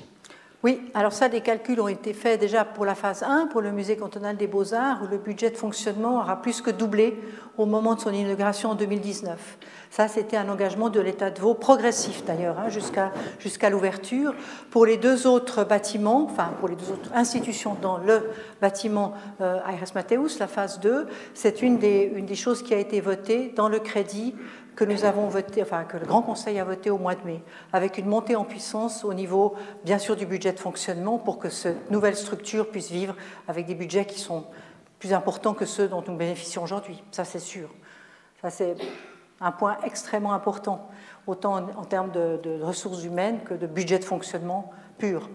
Oui, alors ça, des calculs ont été faits déjà pour la phase 1, pour le musée cantonal des beaux-arts, où le budget de fonctionnement aura plus que doublé au moment de son inauguration en 2019. Ça, c'était un engagement de l'État de Vaud, progressif d'ailleurs, hein, jusqu'à l'ouverture. Pour les deux autres bâtiments, enfin pour les deux autres institutions dans le bâtiment euh, Aires Mateus, la phase 2, c'est une des, une des choses qui a été votée dans le crédit que le Grand Conseil a voté au mois de mai, avec une montée en puissance au niveau, bien sûr, du budget de fonctionnement pour que cette nouvelle structure puisse vivre avec des budgets qui sont plus importants que ceux dont nous bénéficions aujourd'hui. Ça, c'est sûr. Ça, c'est un point extrêmement important, autant en, termes de ressources humaines que de budget de fonctionnement pur.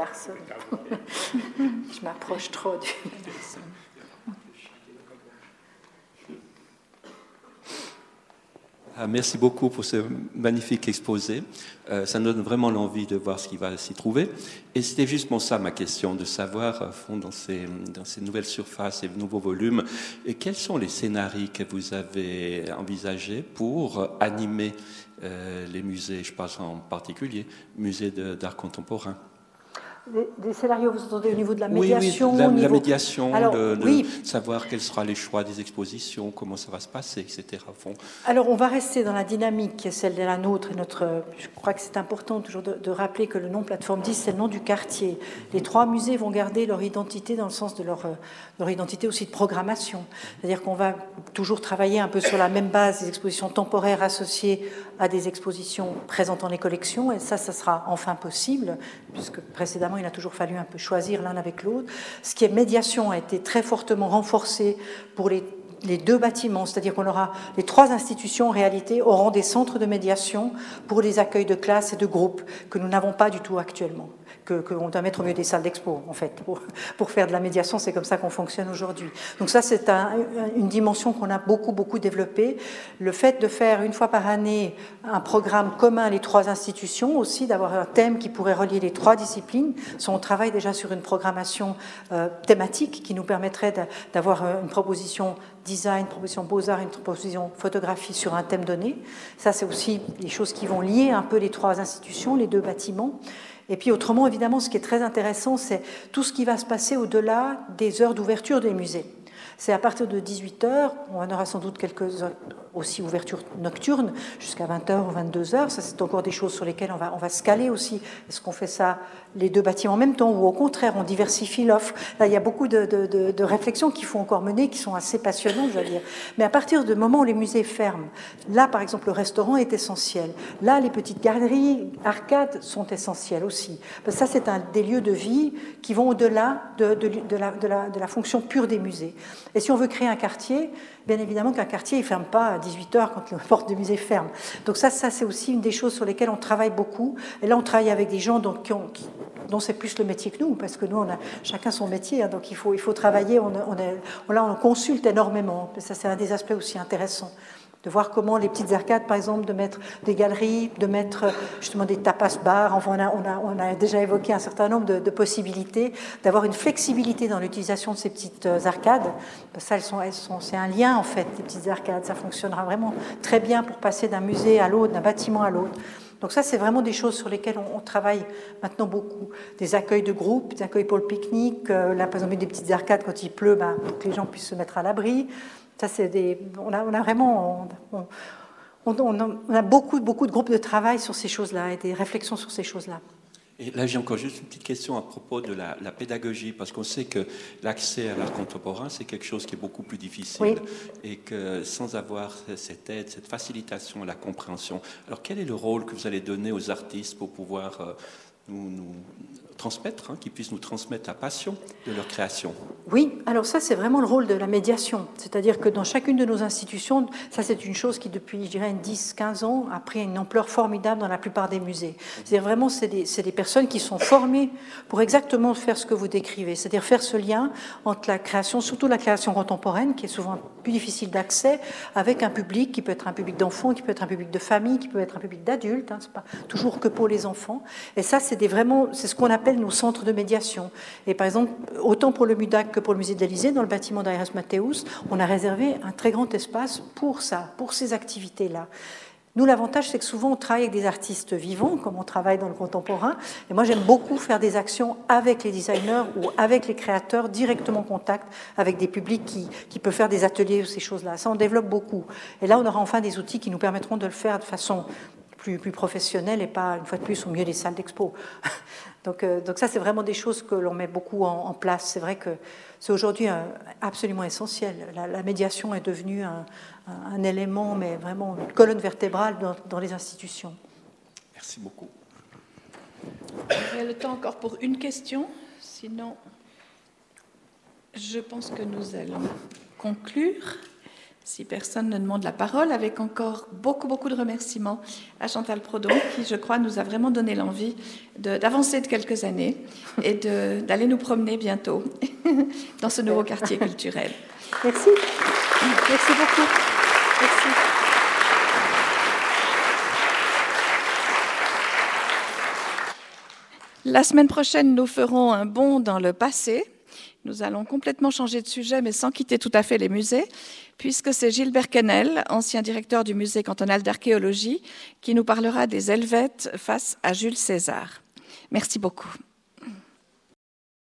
Larson. Je m'approche trop du Larson. Ah, merci beaucoup pour ce magnifique exposé. Euh, ça nous donne vraiment l'envie de voir ce qui va s'y trouver. Et c'était justement ça ma question, de savoir, à fond, dans ces, dans ces nouvelles surfaces et nouveaux volumes, et quels sont les scénarios que vous avez envisagés pour animer euh, les musées, je pense en particulier, musée d'art contemporain? Des, scénarios, vous entendez au niveau de la médiation Oui, la, niveau... médiation, Alors, oui. savoir quels seront les choix des expositions, comment ça va se passer, etc. Alors, on va rester dans la dynamique qui est celle de la nôtre. Et notre, je crois que c'est important toujours de, rappeler que le nom Plateforme 10, c'est le nom du quartier. Les trois musées vont garder leur identité dans le sens de leur, leur identité aussi de programmation. C'est-à-dire qu'on va toujours travailler un peu sur la même base des expositions temporaires associées à des expositions présentant les collections. Et ça, ça sera enfin possible, puisque précédemment, il a toujours fallu un peu choisir l'un avec l'autre. Ce qui est médiation a été très fortement renforcé pour les, deux bâtiments, c'est-à-dire qu'on aura les trois institutions en réalité auront des centres de médiation pour les accueils de classes et de groupes que nous n'avons pas du tout actuellement qu'on doit mettre au mieux des salles d'expo, en fait, pour, pour, faire de la médiation. C'est comme ça qu'on fonctionne aujourd'hui. Donc ça, c'est une dimension qu'on a beaucoup, beaucoup développée. Le fait de faire une fois par année un programme commun les trois institutions, aussi d'avoir un thème qui pourrait relier les trois disciplines. on travaille déjà sur une programmation euh, thématique qui nous permettrait d'avoir euh, une proposition design, une proposition beaux-arts, une proposition photographie sur un thème donné. Ça, c'est aussi les choses qui vont lier un peu les trois institutions, les deux bâtiments. Et puis autrement, évidemment, ce qui est très intéressant, c'est tout ce qui va se passer au-delà des heures d'ouverture des musées. C'est à partir de 18h, on aura sans doute quelques aussi ouverture nocturne jusqu'à 20h ou 22h. Ça, c'est encore des choses sur lesquelles on va, on va se caler aussi. Est-ce qu'on fait ça les deux bâtiments en même temps ou au contraire, on diversifie l'offre Là, il y a beaucoup de, de, de, réflexions qu'il faut encore mener, qui sont assez passionnantes, je veux dire. Mais à partir du moment où les musées ferment, là, par exemple, le restaurant est essentiel. Là, les petites galeries, arcades sont essentielles aussi. Parce que ça, c'est un des lieux de vie qui vont au-delà de, de, la, de la fonction pure des musées. Et si on veut créer un quartier, bien évidemment qu'un quartier ne ferme pas à 18h quand la porte du musée ferme. Donc ça, ça c'est aussi une des choses sur lesquelles on travaille beaucoup. Et là, on travaille avec des gens donc, qui ont, dont c'est plus le métier que nous, parce que nous, on a chacun son métier, hein, donc il faut, il faut travailler. On, on là, on consulte énormément. Ça, c'est un des aspects aussi intéressants de voir comment les petites arcades, par exemple, de mettre des galeries, de mettre justement des tapas bars. Enfin, on, a, on, a, on a déjà évoqué un certain nombre de, possibilités, d'avoir une flexibilité dans l'utilisation de ces petites euh, arcades. Ça, elles sont, elles sont, c'est un lien en fait, les petites arcades. Ça fonctionnera vraiment très bien pour passer d'un musée à l'autre, d'un bâtiment à l'autre. Donc ça, c'est vraiment des choses sur lesquelles on, travaille maintenant beaucoup. Des accueils de groupe, des accueils pour le pique-nique, euh, là, par exemple, des petites arcades quand il pleut, ben, pour que les gens puissent se mettre à l'abri. Ça, c'est des, on, a, on a vraiment, on, on, a beaucoup, beaucoup de groupes de travail sur ces choses-là et des réflexions sur ces choses-là. Et là, j'ai encore juste une petite question à propos de la, pédagogie, parce qu'on sait que l'accès à l'art contemporain, c'est quelque chose qui est beaucoup plus difficile, et que sans avoir cette aide, cette facilitation à la compréhension, alors quel est le rôle que vous allez donner aux artistes pour pouvoir euh, nous, transmettre, hein, qui puissent nous transmettre la passion de leur création. Oui, alors ça c'est vraiment le rôle de la médiation, c'est-à-dire que dans chacune de nos institutions, ça c'est une chose qui depuis, je dirais, 10-15 ans a pris une ampleur formidable dans la plupart des musées. C'est-à-dire vraiment, c'est des, des, personnes qui sont formées pour exactement faire ce que vous décrivez, c'est-à-dire faire ce lien entre la création, surtout la création contemporaine, qui est souvent plus difficile d'accès, avec un public qui peut être un public d'enfants, qui peut être un public de famille, qui peut être un public d'adultes, hein, c'est pas toujours que pour les enfants. Et ça, c'est vraiment, c'est ce qu'on appelle nos centres de médiation. Et par exemple, autant pour le MUDAC que pour le musée de l'Élysée, dans le bâtiment d'Aires Mathéus, on a réservé un très grand espace pour ça, pour ces activités-là. Nous, l'avantage, c'est que souvent, on travaille avec des artistes vivants, comme on travaille dans le contemporain. Et moi, j'aime beaucoup faire des actions avec les designers ou avec les créateurs, directement en contact avec des publics qui, qui peuvent faire des ateliers ou ces choses-là. Ça, on développe beaucoup. Et là, on aura enfin des outils qui nous permettront de le faire de façon plus, plus professionnelle et pas, une fois de plus, au mieux des salles d'expo. Donc, euh, donc ça, c'est vraiment des choses que l'on met beaucoup en, place. C'est vrai que c'est aujourd'hui absolument essentiel. La, médiation est devenue un, élément, mais vraiment une colonne vertébrale dans, les institutions. Merci beaucoup. Il y a le temps encore pour une question. Sinon, je pense que nous allons conclure si personne ne demande la parole, avec encore beaucoup, beaucoup de remerciements à Chantal Prodon, qui, je crois, nous a vraiment donné l'envie d'avancer de, quelques années et d'aller nous promener bientôt dans ce nouveau quartier culturel. Merci. Merci beaucoup. Merci. La semaine prochaine, nous ferons un bond dans le passé. Nous allons complètement changer de sujet, mais sans quitter tout à fait les musées puisque c'est Gilbert Kennel, ancien directeur du musée cantonal d'archéologie, qui nous parlera des Helvètes face à Jules César. Merci beaucoup.